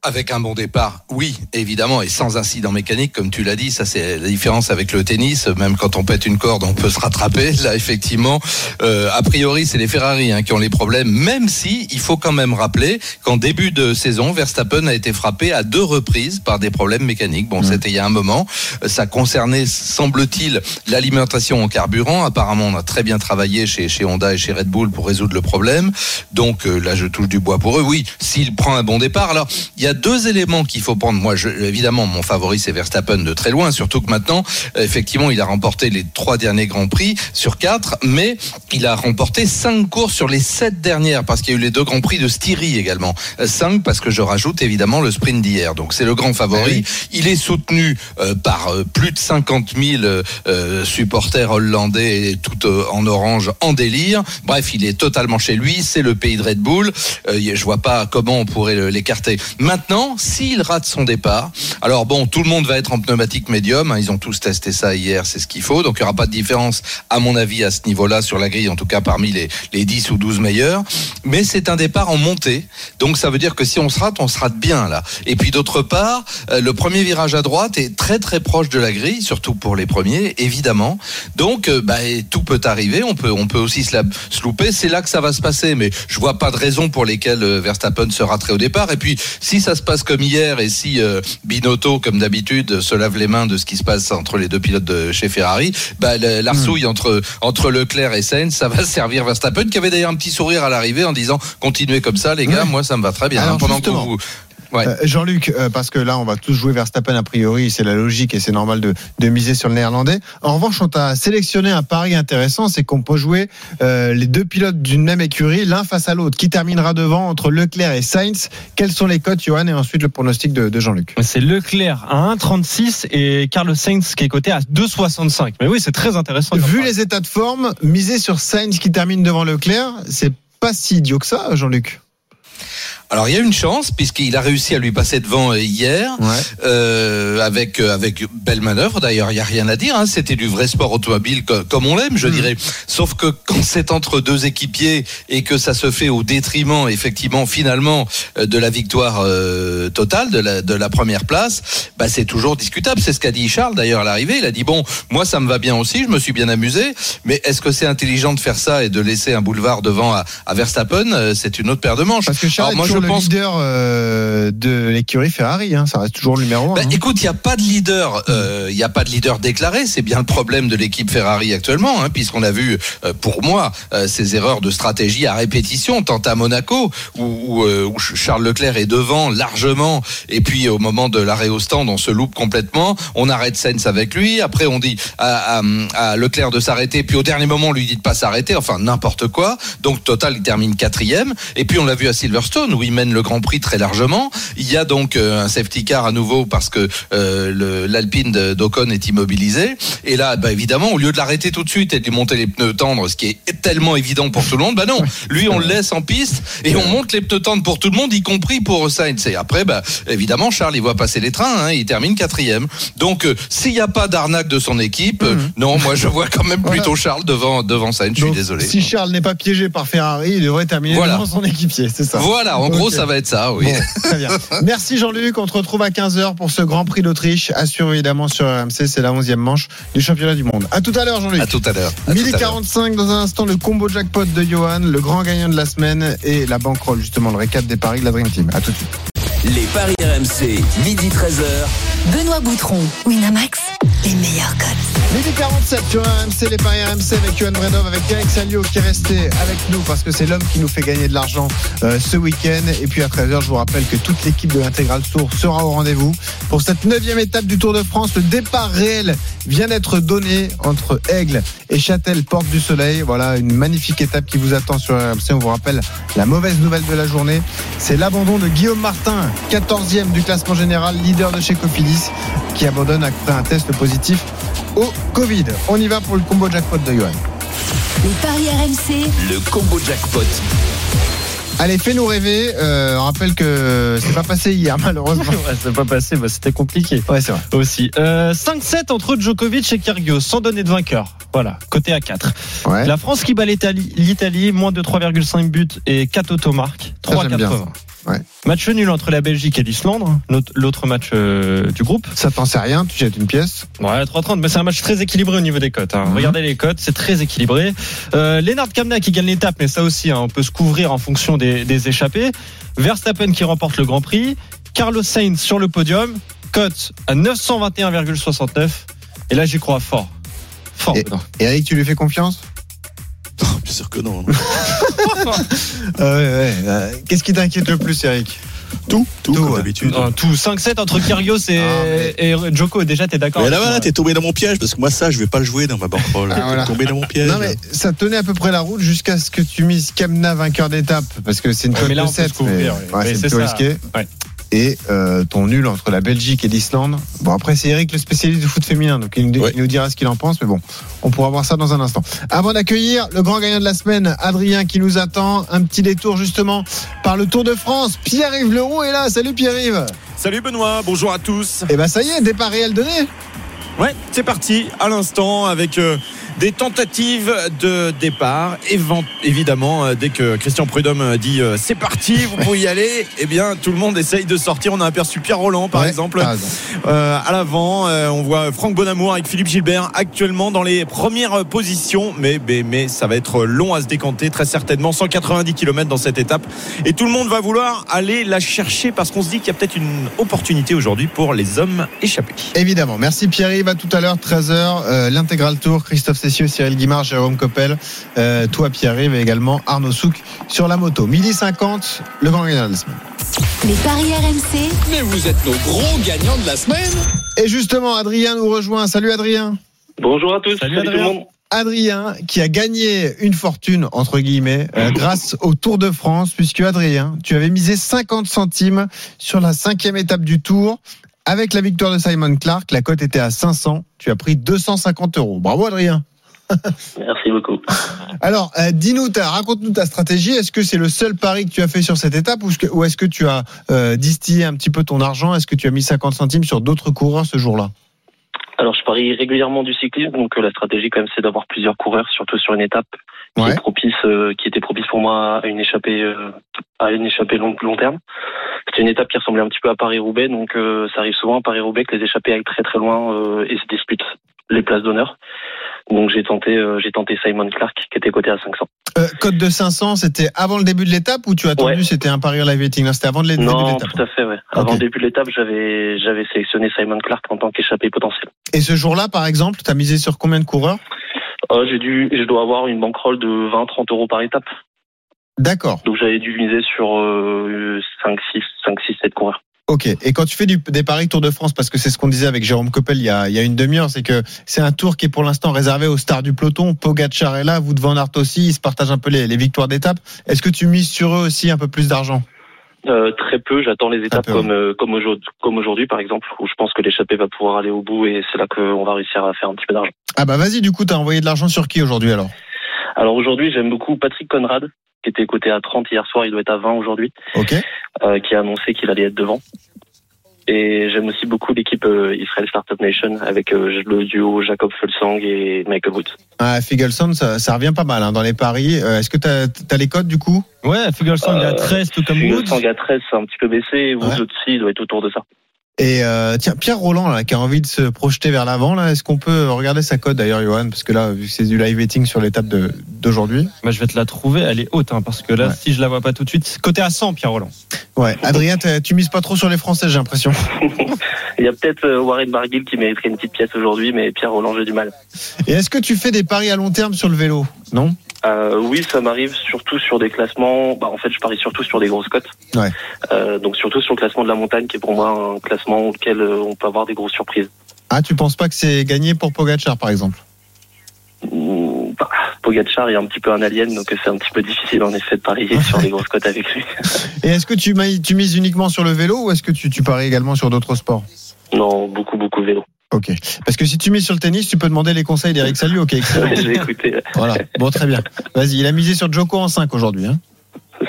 Avec un bon départ, oui, évidemment, et sans incident mécanique, comme tu l'as dit, ça c'est la différence avec le tennis. Même quand on pète une corde, on peut se rattraper. Là, effectivement, euh, a priori, c'est les Ferrari hein, qui ont les problèmes. Même si, il faut quand même rappeler qu'en début de saison, Verstappen a été frappé à deux reprises par des problèmes mécaniques. Bon, c'était il y a un moment. Euh, Ça concernait, semble-t-il, l'alimentation en carburant. Apparemment, on a très bien travaillé chez, chez Honda et chez Red Bull pour résoudre le problème. Donc euh, là, je touche du bois pour eux. Oui, s'il prend un bon départ. Alors, il y a deux éléments qu'il faut prendre. Moi, je, évidemment, mon favori, c'est Verstappen de très loin. Surtout que maintenant, euh, effectivement, il a remporté les trois derniers Grands Prix sur quatre, mais il a remporté cinq courses sur les sept dernières parce qu'il y a eu les deux Grands Prix de Styrie également. Euh, Cinq parce que je rajoute évidemment le sprint d'hier. Donc c'est le grand favori. Il est soutenu euh, par euh, plus de 50 000 euh, euh, supporters hollandais et tout en orange en délire. Bref, il est totalement chez lui. C'est le pays de Red Bull. Y- je vois pas comment on pourrait l'écarter. Maintenant, s'il rate son départ, alors bon, tout le monde va être en pneumatique médium. hein, ils ont tous testé ça hier, c'est ce qu'il faut. Donc il y aura pas de différence, à mon avis, à ce niveau-là sur la grille, en tout cas parmi les, les 10 ou 12 meilleurs. Mais c'est un départ en montée. Donc ça veut dire que si on se rate, on se rate bien là. Et puis d'autre part, euh, le premier virage à droite est très très proche de la grille, surtout pour les premiers, évidemment. Donc euh, bah, tout peut arriver. On peut on peut aussi se, se louper. C'est là que ça va se passer. Mais je vois pas de raison pour lesquelles euh, Verstappen se raterait au départ. Et puis si ça se passe comme hier et si euh, Binotto, comme d'habitude, se lave les mains de ce qui se passe entre les deux pilotes de chez Ferrari, bah, le- l'arsouille entre entre Leclerc et Sainz, ça va servir Verstappen qui avait d'ailleurs un petit sourire à l'arrivée en disant continuez comme ça les gars, Ouais. moi ça me va très bien. Alors, hein, pendant justement, que vous Ouais. Euh, Jean-Luc, euh, parce que là, on va tous jouer Verstappen a priori, c'est la logique et c'est normal de, de miser sur le néerlandais. En revanche, on t'a sélectionné un pari intéressant, c'est qu'on peut jouer euh, les deux pilotes d'une même écurie, l'un face à l'autre. Qui terminera devant entre Leclerc et Sainz? Quels sont les cotes, Johan, et ensuite le pronostic de, de Jean-Luc? C'est Leclerc à 1,36 et Carlos Sainz qui est coté à 2,65. Mais oui, c'est très intéressant. Vu les états de forme, miser sur Sainz qui termine devant Leclerc, c'est pas si idiot que ça, Jean-Luc. Alors il y a une chance puisqu'il a réussi à lui passer devant euh, hier Ouais. euh, avec euh, avec belle manœuvre. D'ailleurs il y a rien à dire. Hein. C'était du vrai sport automobile co- comme on l'aime, je dirais. Sauf que quand c'est entre deux équipiers et que ça se fait au détriment effectivement finalement euh, de la victoire euh, totale de la de la première place, bah c'est toujours discutable. C'est ce qu'a dit Charles d'ailleurs à l'arrivée. Il a dit bon moi ça me va bien aussi, je me suis bien amusé, mais est-ce que c'est intelligent de faire ça et de laisser un boulevard devant à, à Verstappen? C'est une autre paire de manches. Parce que Charles Alors, moi, est je toujours le pense leader euh, de l'écurie Ferrari. Hein, ça reste toujours le numéro 1. Bah, écoute, il n'y a pas de leader, euh, il n'y a pas de leader déclaré. C'est bien le problème de l'équipe Ferrari actuellement, hein, puisqu'on a vu, euh, pour moi, euh, ces erreurs de stratégie à répétition, tant à Monaco où, où, euh, où Charles Leclerc est devant largement, et puis au moment de l'arrêt au stand, on se loupe complètement. On arrête Sainz avec lui. Après, on dit à, à- à Leclerc de s'arrêter, puis au dernier moment, on lui dit de pas s'arrêter. Enfin, n'importe quoi. Donc, total, il termine quatrième. Et puis, on l'a vu à Silverstone où il mène le Grand Prix très largement. Il y a donc euh, un safety car à nouveau parce que euh, l'Alpine d'Ocon est immobilisé. Et là, bah, évidemment, au lieu de l'arrêter tout de suite et de lui monter les pneus tendres, ce qui est tellement évident pour tout le monde, bah non, lui on le laisse en piste et on monte les pneus tendres pour tout le monde, y compris pour Sainz. Et après, bah, évidemment, Charles, il voit passer les trains, hein, il termine quatrième. Donc, euh, s'il n'y a pas d'arnaque de son équipe, euh, non, moi je vois quand même Voilà. plutôt Charles devant devant Sainz. Je suis désolé. Si Charles n'est pas piégé par Ferrari, il devrait terminer Voilà. devant son équipier, c'est ça. Voilà, en gros, ça va être ça, oui. Bon, très bien. Merci Jean-Luc. On te retrouve à 15h pour ce Grand Prix d'Autriche. Suivre évidemment sur RMC. C'est la 11e manche du championnat du monde. À tout à l'heure, Jean-Luc. À tout à l'heure. À Midi tout à l'heure. 45 dans un instant le combo jackpot de Johan, le grand gagnant de la semaine et la bankroll justement le récap des paris de la Dream Team. À tout de suite. Les paris RMC, midi 13h. Benoît Boutron, Winamax, les meilleurs codes. Midi 47 sur RMC, les paris RMC avec Johan Bredov, avec Eric Salio qui est resté avec nous parce que c'est l'homme qui nous fait gagner de l'argent euh, ce week-end. Et puis à 13h, je vous rappelle que toute l'équipe de l'Intégral Tour sera au rendez-vous pour cette neuvième étape du Tour de France. Le départ réel vient d'être donné entre Aigle et Châtel, Porte du Soleil. Voilà une magnifique étape qui vous attend sur RMC. On vous rappelle la mauvaise nouvelle de la journée, c'est l'abandon de Guillaume Martin, 14e du classement général, leader de chez Cofidis, qui abandonne après un test positif au Covid. On y va pour le combo jackpot de Johan. Les paris RMC, Le combo jackpot. Allez, fais-nous rêver. Euh, on rappelle que c'est pas passé hier, malheureusement. Ouais, c'est pas passé, bah, c'était compliqué Ouais, c'est vrai. aussi. Euh, 5-7 entre Djokovic et Kyrgios, sans donner de vainqueur. Voilà, côté à 4. Ouais. La France qui bat l'Italie, l'Italie, moins de 3,5 buts et 4 automarques, Ça, j'aime bien 3,80. Ouais. Match nul entre la Belgique et l'Islande, l'autre- match euh, du groupe. Ça t'en sait rien, tu jettes une pièce. Ouais, 3,30, mais c'est un match très équilibré au niveau des cotes. hein. Mhm. Regardez les cotes, c'est très équilibré. Euh, Lennart Kamna qui gagne l'étape, mais ça aussi, hein, on peut se couvrir en fonction des, des échappées. Verstappen qui remporte le Grand Prix. Carlos Sainz sur le podium, cote à 921,69. Et là, j'y crois fort. Fort. Et- Benoît. Eric, tu lui fais confiance? Bien sûr que non. Euh, ouais, ouais. Euh, Qu'est-ce qui t'inquiète le plus, Eric? Tout, tout, Tout, comme ouais. d'habitude. Non, tout 5-7 entre Kyrgios et, Ah, mais- et Djoko. Déjà, t'es d'accord Mais là, voilà, t'es tombé dans mon piège parce que moi, ça, je vais pas le jouer dans ma bankroll. Ah, voilà. T'es tombé dans mon piège. Non, mais ça tenait à peu près la route jusqu'à ce que tu mises Kamna vainqueur d'étape. Parce que c'est une Ouais, cote mais là, de on peut 7. se couvrir, mais- oui. ouais, Mais c'est c'est plutôt ça. risqué. Et euh, ton nul entre la Belgique et l'Islande. Bon, après, c'est Eric le spécialiste du foot féminin, donc il nous, Ouais. il nous dira ce qu'il en pense, mais bon, on pourra voir ça dans un instant. Avant d'accueillir le grand gagnant de la semaine, Adrien, qui nous attend, un petit détour justement par le Tour de France. Pierre-Yves Leroux est là. Salut Pierre-Yves. Salut Benoît, bonjour à tous. Et ben ça y est, départ réel donné. Ouais, c'est parti à l'instant avec euh, des tentatives de départ. Évent- évidemment, euh, dès que Christian Prudhomme euh, dit euh, c'est parti, vous pouvez y aller, eh bien tout le monde essaye de sortir. On a aperçu Pierre Roland par Ouais, exemple euh, à l'avant. Euh, on voit Franck Bonamour avec Philippe Gilbert actuellement dans les premières positions, mais, mais, mais ça va être long à se décanter très certainement. 190 km dans cette étape et tout le monde va vouloir aller la chercher parce qu'on se dit qu'il y a peut-être une opportunité aujourd'hui pour les hommes échappés. Évidemment. Merci Pierre-Yves. À tout à l'heure, 13h. euh, L'intégral tour. Christophe Cessieux, Cyril Guimard, Jérôme Coppel. Euh, toi, Pierre-Yves, et également Arnaud Souk sur la moto. Midi 50, le grand gagnant de la semaine. les paris RMC, Mais vous êtes nos gros gagnants de la semaine. Et justement, Adrien nous rejoint. Salut Adrien. Bonjour à tous. Salut, tout le Adrien. monde. Adrien qui a gagné une fortune entre guillemets euh, grâce au Tour de France puisque Adrien tu avais misé 50 centimes sur la cinquième étape du Tour avec la victoire de Simon Clark la cote était à 500 tu as pris 250 euros bravo Adrien Merci beaucoup. alors euh, dis-nous raconte-nous ta stratégie est-ce que c'est le seul pari que tu as fait sur cette étape ou est-ce que, tu as euh, distillé un petit peu ton argent? Est-ce que tu as mis 50 centimes sur d'autres coureurs ce jour-là? Alors, je parie régulièrement du cyclisme, donc euh, la stratégie quand même, c'est d'avoir plusieurs coureurs, surtout sur une étape qui Ouais. est propice, euh, qui était propice pour moi à une échappée, euh, à une échappée long, long terme. C'était une étape qui ressemblait un petit peu à Paris-Roubaix, donc ça arrive souvent à Paris-Roubaix que les échappées aillent très très loin et se disputent les places d'honneur. Donc j'ai tenté, euh, j'ai tenté Simon Clark qui était coté à 500. Euh, code de 500, c'était avant le début de l'étape ou tu as attendu Ouais. c'était un pari live betting Non, c'était avant le début de Non, l'étape. tout à fait, ouais. Avant le début de l'étape, j'avais, j'avais sélectionné Simon Clark en tant qu'échappé potentiel. Et ce jour-là, par exemple, tu as misé sur combien de coureurs? Oh, j'ai dû, je dois avoir une bankroll de 20-30 euros par étape. D'accord. Donc j'avais dû miser sur euh, 5, 6, 5, 6, 7 coureurs. Ok. Et quand tu fais du, des paris Tour de France, parce que c'est ce qu'on disait avec Jérôme Coppel il y a, il y a une demi-heure, c'est que c'est un tour qui est pour l'instant réservé aux stars du peloton. Pogacar est là, vous devant Van Aert aussi, ils se partagent un peu les, les victoires d'étape. Est-ce que tu mises sur eux aussi un peu plus d'argent? Euh, très peu, j'attends les étapes peu, comme, euh, comme aujourd'hui, comme aujourd'hui, par exemple, où je pense que l'échappée va pouvoir aller au bout et c'est là qu'on va réussir à faire un petit peu d'argent. Ah bah vas-y, du coup, t'as envoyé de l'argent sur qui aujourd'hui alors? Alors aujourd'hui, j'aime beaucoup Patrick Conrad, qui était coté à 30 hier soir, il doit être à 20 aujourd'hui, Ok. euh, qui a annoncé qu'il allait être devant. Et j'aime aussi beaucoup l'équipe euh, Israel Startup Nation avec euh, le duo Jacob Fulsang et Michael Woods. Ah, Figelson, ça, ça revient pas mal hein, dans les paris. Euh, Est-ce que t'as as les codes du coup? Ouais, est à 13 tout comme Woods. Fulsang à 13, c'est un petit peu baissé, Woods Ouais. aussi, il doit être autour de ça. Et euh, tiens, Pierre Roland là, qui a envie de se projeter vers l'avant, là, est-ce qu'on peut regarder sa cote d'ailleurs, Johan? Parce que là, vu que c'est du live betting sur l'étape de- d'aujourd'hui. Moi, je vais te la trouver, elle est haute, hein, parce que là, Ouais. si je la vois pas tout de suite, côté à 100, Pierre Roland. Ouais, Adrien, tu mises pas trop sur les Français, j'ai l'impression. Il y a peut-être euh, Warren Barguil qui mériterait une petite pièce aujourd'hui, mais Pierre Roland, j'ai du mal. Et est-ce que tu fais des paris à long terme sur le vélo? Non? Euh, oui, ça m'arrive surtout sur des classements. Bah, en fait, je parie surtout sur des grosses cotes. Ouais. Euh, donc surtout sur le classement de la montagne, qui est pour moi un classement auquel euh, on peut avoir des grosses surprises. Ah, tu penses pas que c'est gagné pour Pogacar, par exemple? Mmh, bah, Pogacar est un petit peu un alien, donc c'est un petit peu difficile en effet de parier sur des grosses cotes avec lui. Et est-ce que tu mises uniquement sur le vélo ou est-ce que tu, tu paries également sur d'autres sports? Non, beaucoup, beaucoup vélo. Ok. Parce que si tu mises sur le tennis, tu peux demander les conseils d'Eric Salut. Ok, excellent. J'ai écouté. Voilà. Bon, très bien. Vas-y, il a misé sur Joko en 5 aujourd'hui. Hein.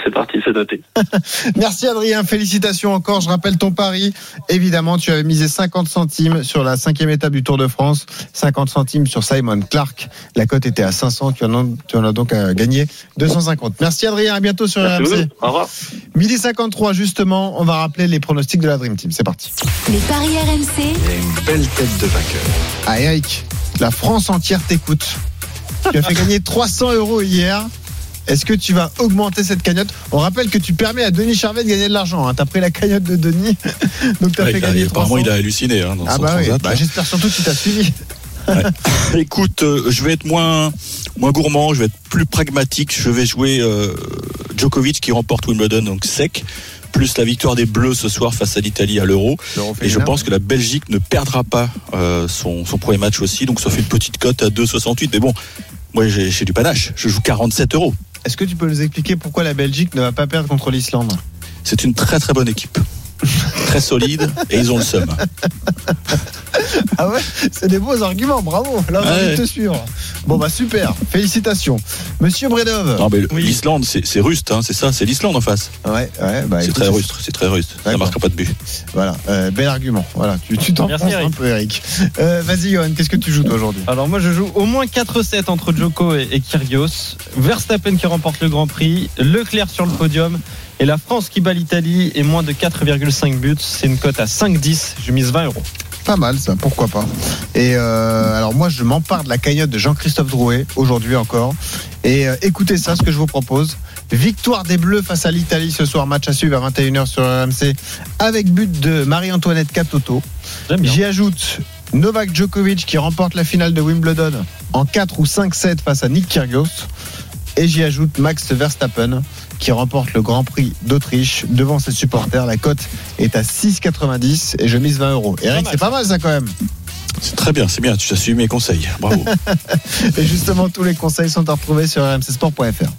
C'est parti, c'est noté. Merci Adrien, félicitations encore. Je rappelle ton pari. Évidemment, tu avais misé 50 centimes sur la cinquième étape du Tour de France, 50 centimes sur Simon Clark. La cote était à 500, tu en as, tu en as donc gagné 250. Merci Adrien, à bientôt sur Merci RMC. Au revoir. Midi 53 justement, on va rappeler les pronostics de la Dream Team. C'est parti. Les paris RMC, Il y a une belle tête de vainqueur. Ah Eric, la France entière t'écoute. Tu as fait gagner 300 euros hier. Est-ce que tu vas augmenter cette cagnotte On rappelle que tu permets à Denis Charvet de gagner de l'argent. Tu as pris la cagnotte de Denis, donc tu as Ouais, fait gagner apparemment, 300. il a halluciné hein, dans Ah son bah oui, Bah, là. j'espère surtout que tu t'as suivi. Écoute, euh, je vais être moins moins gourmand, je vais être plus pragmatique. Je vais jouer euh, Djokovic qui remporte Wimbledon donc sec, plus la victoire des Bleus ce soir face à l'Italie à l'Euro. Et je pense que la Belgique ne perdra pas euh, son, son premier match aussi, donc ça fait une petite cote à 2,68. Mais bon, moi j'ai du panache. Je joue 47 euros. Est-ce que tu peux nous expliquer pourquoi la Belgique ne va pas perdre contre l'Islande? C'est une très très bonne équipe, très solide et ils ont le seum. Ah ouais, c'est des beaux arguments, bravo. Là, on Ouais. te suivre. Bon bah super, félicitations. Monsieur Bredov. Non mais l'Islande c'est ruste, hein, c'est ça, c'est l'Islande en face. Ouais, ouais, bah C'est très ruste, c'est très ruste. Ça marquera pas de but. Voilà, euh, bel argument. Voilà, tu t'en Merci, penses un Eric. peu, Eric. Euh, Vas-y, Johan, qu'est-ce que tu joues toi aujourd'hui? Alors moi je joue au moins 4-7 entre Joko et, et Kyrgios. Verstappen qui remporte le Grand Prix, Leclerc sur le podium et la France qui bat l'Italie et moins de 4,5 buts. C'est une cote à 5-10. Je mise 20 euros. Pas mal ça, pourquoi pas. Et euh, alors moi je m'empare de la cagnotte de Jean-Christophe Drouet aujourd'hui encore. Et euh, écoutez ça, ce que je vous propose. Victoire des Bleus face à l'Italie ce soir, match à suivre à 21h sur RMC avec but de Marie-Antoinette Catoto. J'y ajoute Novak Djokovic qui remporte la finale de Wimbledon en 4 ou 5-7 face à Nick Kyrgios. Et j'y ajoute Max Verstappen qui remporte le Grand Prix d'Autriche devant ses supporters. La cote est à 6,90 et je mise 20 euros. Eric, c'est pas mal ça quand même. C'est très bien, c'est bien, tu as suivi mes conseils. Bravo. Et justement, tous les conseils sont à retrouver sur rmcsport.fr.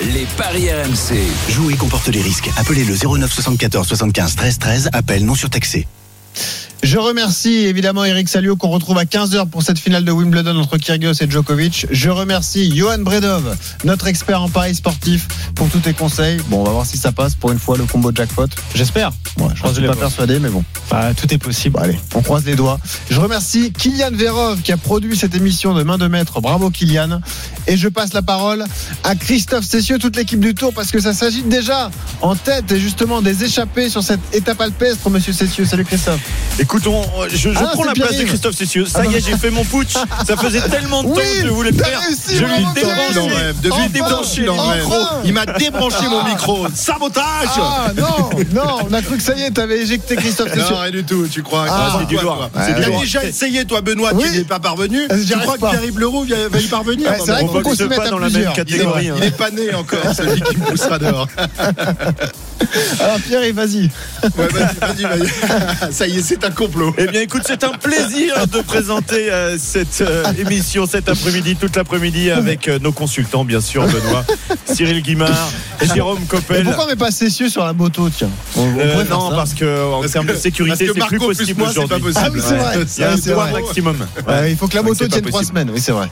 Les paris RMC. Jouer comporte les risques. Appelez le 09 74 75 13 13. Appel non surtaxé. Je remercie évidemment Eric Salio qu'on retrouve à 15h pour cette finale de Wimbledon entre Kyrgios et Djokovic. Je remercie Johan Bredov, notre expert en paris sportif, pour tous tes conseils. Bon, on va voir si ça passe pour une fois le combo jackpot. J'espère. Ouais, je ne suis pas persuadé, mais bon. Bah, tout est possible. Bon, allez, on croise les doigts. Je remercie Kylian Verov qui a produit cette émission de main de maître. Bravo Kylian. Et je passe la parole à Christophe Cessieux, toute l'équipe du Tour, parce que ça s'agit déjà en tête et justement des échappées sur cette étape alpestre, monsieur Cessieux. Salut Christophe. Écoute, Écoute, on- je, je Ah, prends la place de. Christophe Cessieux. Ça y est, j'ai fait mon putsch. Ça faisait tellement de temps Oui, que je voulais faire. réussi, Je lui débranché. Il en rêve. Depuis J'ai le débranché il m'a débranché mon micro. Sabotage Ah non, non, on a cru que ça y est, t'avais éjecté Christophe c'est sûr. Non, rien du tout, tu crois. Ah, crois c'est du lourd. Tu déjà essayé, toi, Benoît, Oui. qui n'est pas parvenu. Tu arrive crois que Pierre-Yves Leroux va va y parvenir Ouais, c'est vrai On qu'il voit faut que se c'est mettre pas à dans la même catégorie. hein. Il n'est pas né encore, celui qui me poussera dehors. Alors Pierre, vas-y. Ouais, vas-y, vas-y, vas-y. Ça y est, c'est un complot. Eh bien, écoute, c'est un plaisir de présenter euh, cette euh, émission cet après-midi, toute l'après-midi, avec euh, nos consultants, bien sûr, Benoît, Cyril Guimard et Jérôme Et Coppel. pourquoi on met pas Cessieux sur la moto, tiens? On, on Euh, non, parce que en termes de sécurité, c'est plus possible moi, c'est pas aujourd'hui. possible. Ah oui, c'est vrai. Il y a un Ouais, c'est poids vrai. maximum. Ouais, il faut que la moto tienne trois semaines, oui c'est vrai.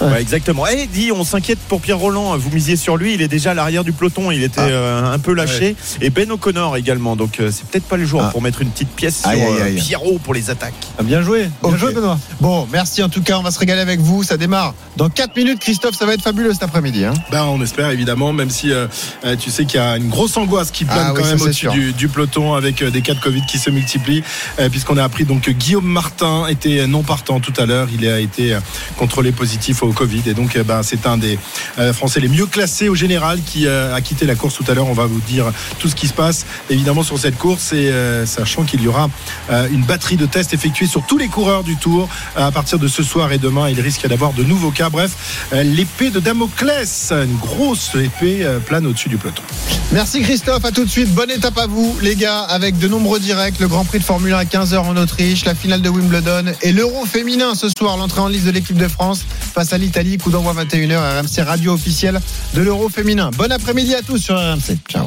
Ouais, exactement. Et dit, on s'inquiète pour Pierre Roland. Vous misiez sur lui. Il est déjà à l'arrière du peloton. Il était Ah. euh, un peu lâché. Et Ben O'Connor également. Donc, euh, c'est peut-être pas le jour Ah. pour mettre une petite pièce sur Aïe, aïe, euh, aïe. Pierrot pour les attaques. Ah, Bien joué, bien Ok. joué Benoît. Bon, merci en tout cas, on va se régaler avec vous. Ça démarre dans 4 minutes, Christophe, ça va être fabuleux cet après-midi. Hein. Ben, on espère évidemment, même si euh, euh, tu sais qu'il y a une grosse angoisse qui plane Ah quand même au-dessus du, du peloton avec euh, des cas de Covid qui se multiplient, euh, puisqu'on a appris donc que Guillaume Martin était non partant tout à l'heure. Il a été euh, contrôlé positif au Covid et donc euh, ben, c'est un des euh, Français les mieux classés au général qui euh, a quitté la course tout à l'heure. On va vous dire tout ce qui se passe évidemment sur cette course et euh, sachant qu'il y aura euh, une batterie de tests effectuée sur tous les coureurs du Tour à partir de ce soir et demain. Il risque d'avoir de nouveaux cas. Bref, euh, l'épée de Damoclès, une grosse épée plane au-dessus du peloton. Merci Christophe, à tout de suite. Bonne étape à vous, les gars, avec de nombreux directs. Le Grand Prix de Formule 1 à 15h en Autriche, la finale de Wimbledon et l'Euro féminin ce soir. L'entrée en liste de l'équipe de France face à l'Italie. Coup d'envoi 21h, RMC radio officielle de l'Euro féminin. Bon après-midi à tous sur RMC. Ciao.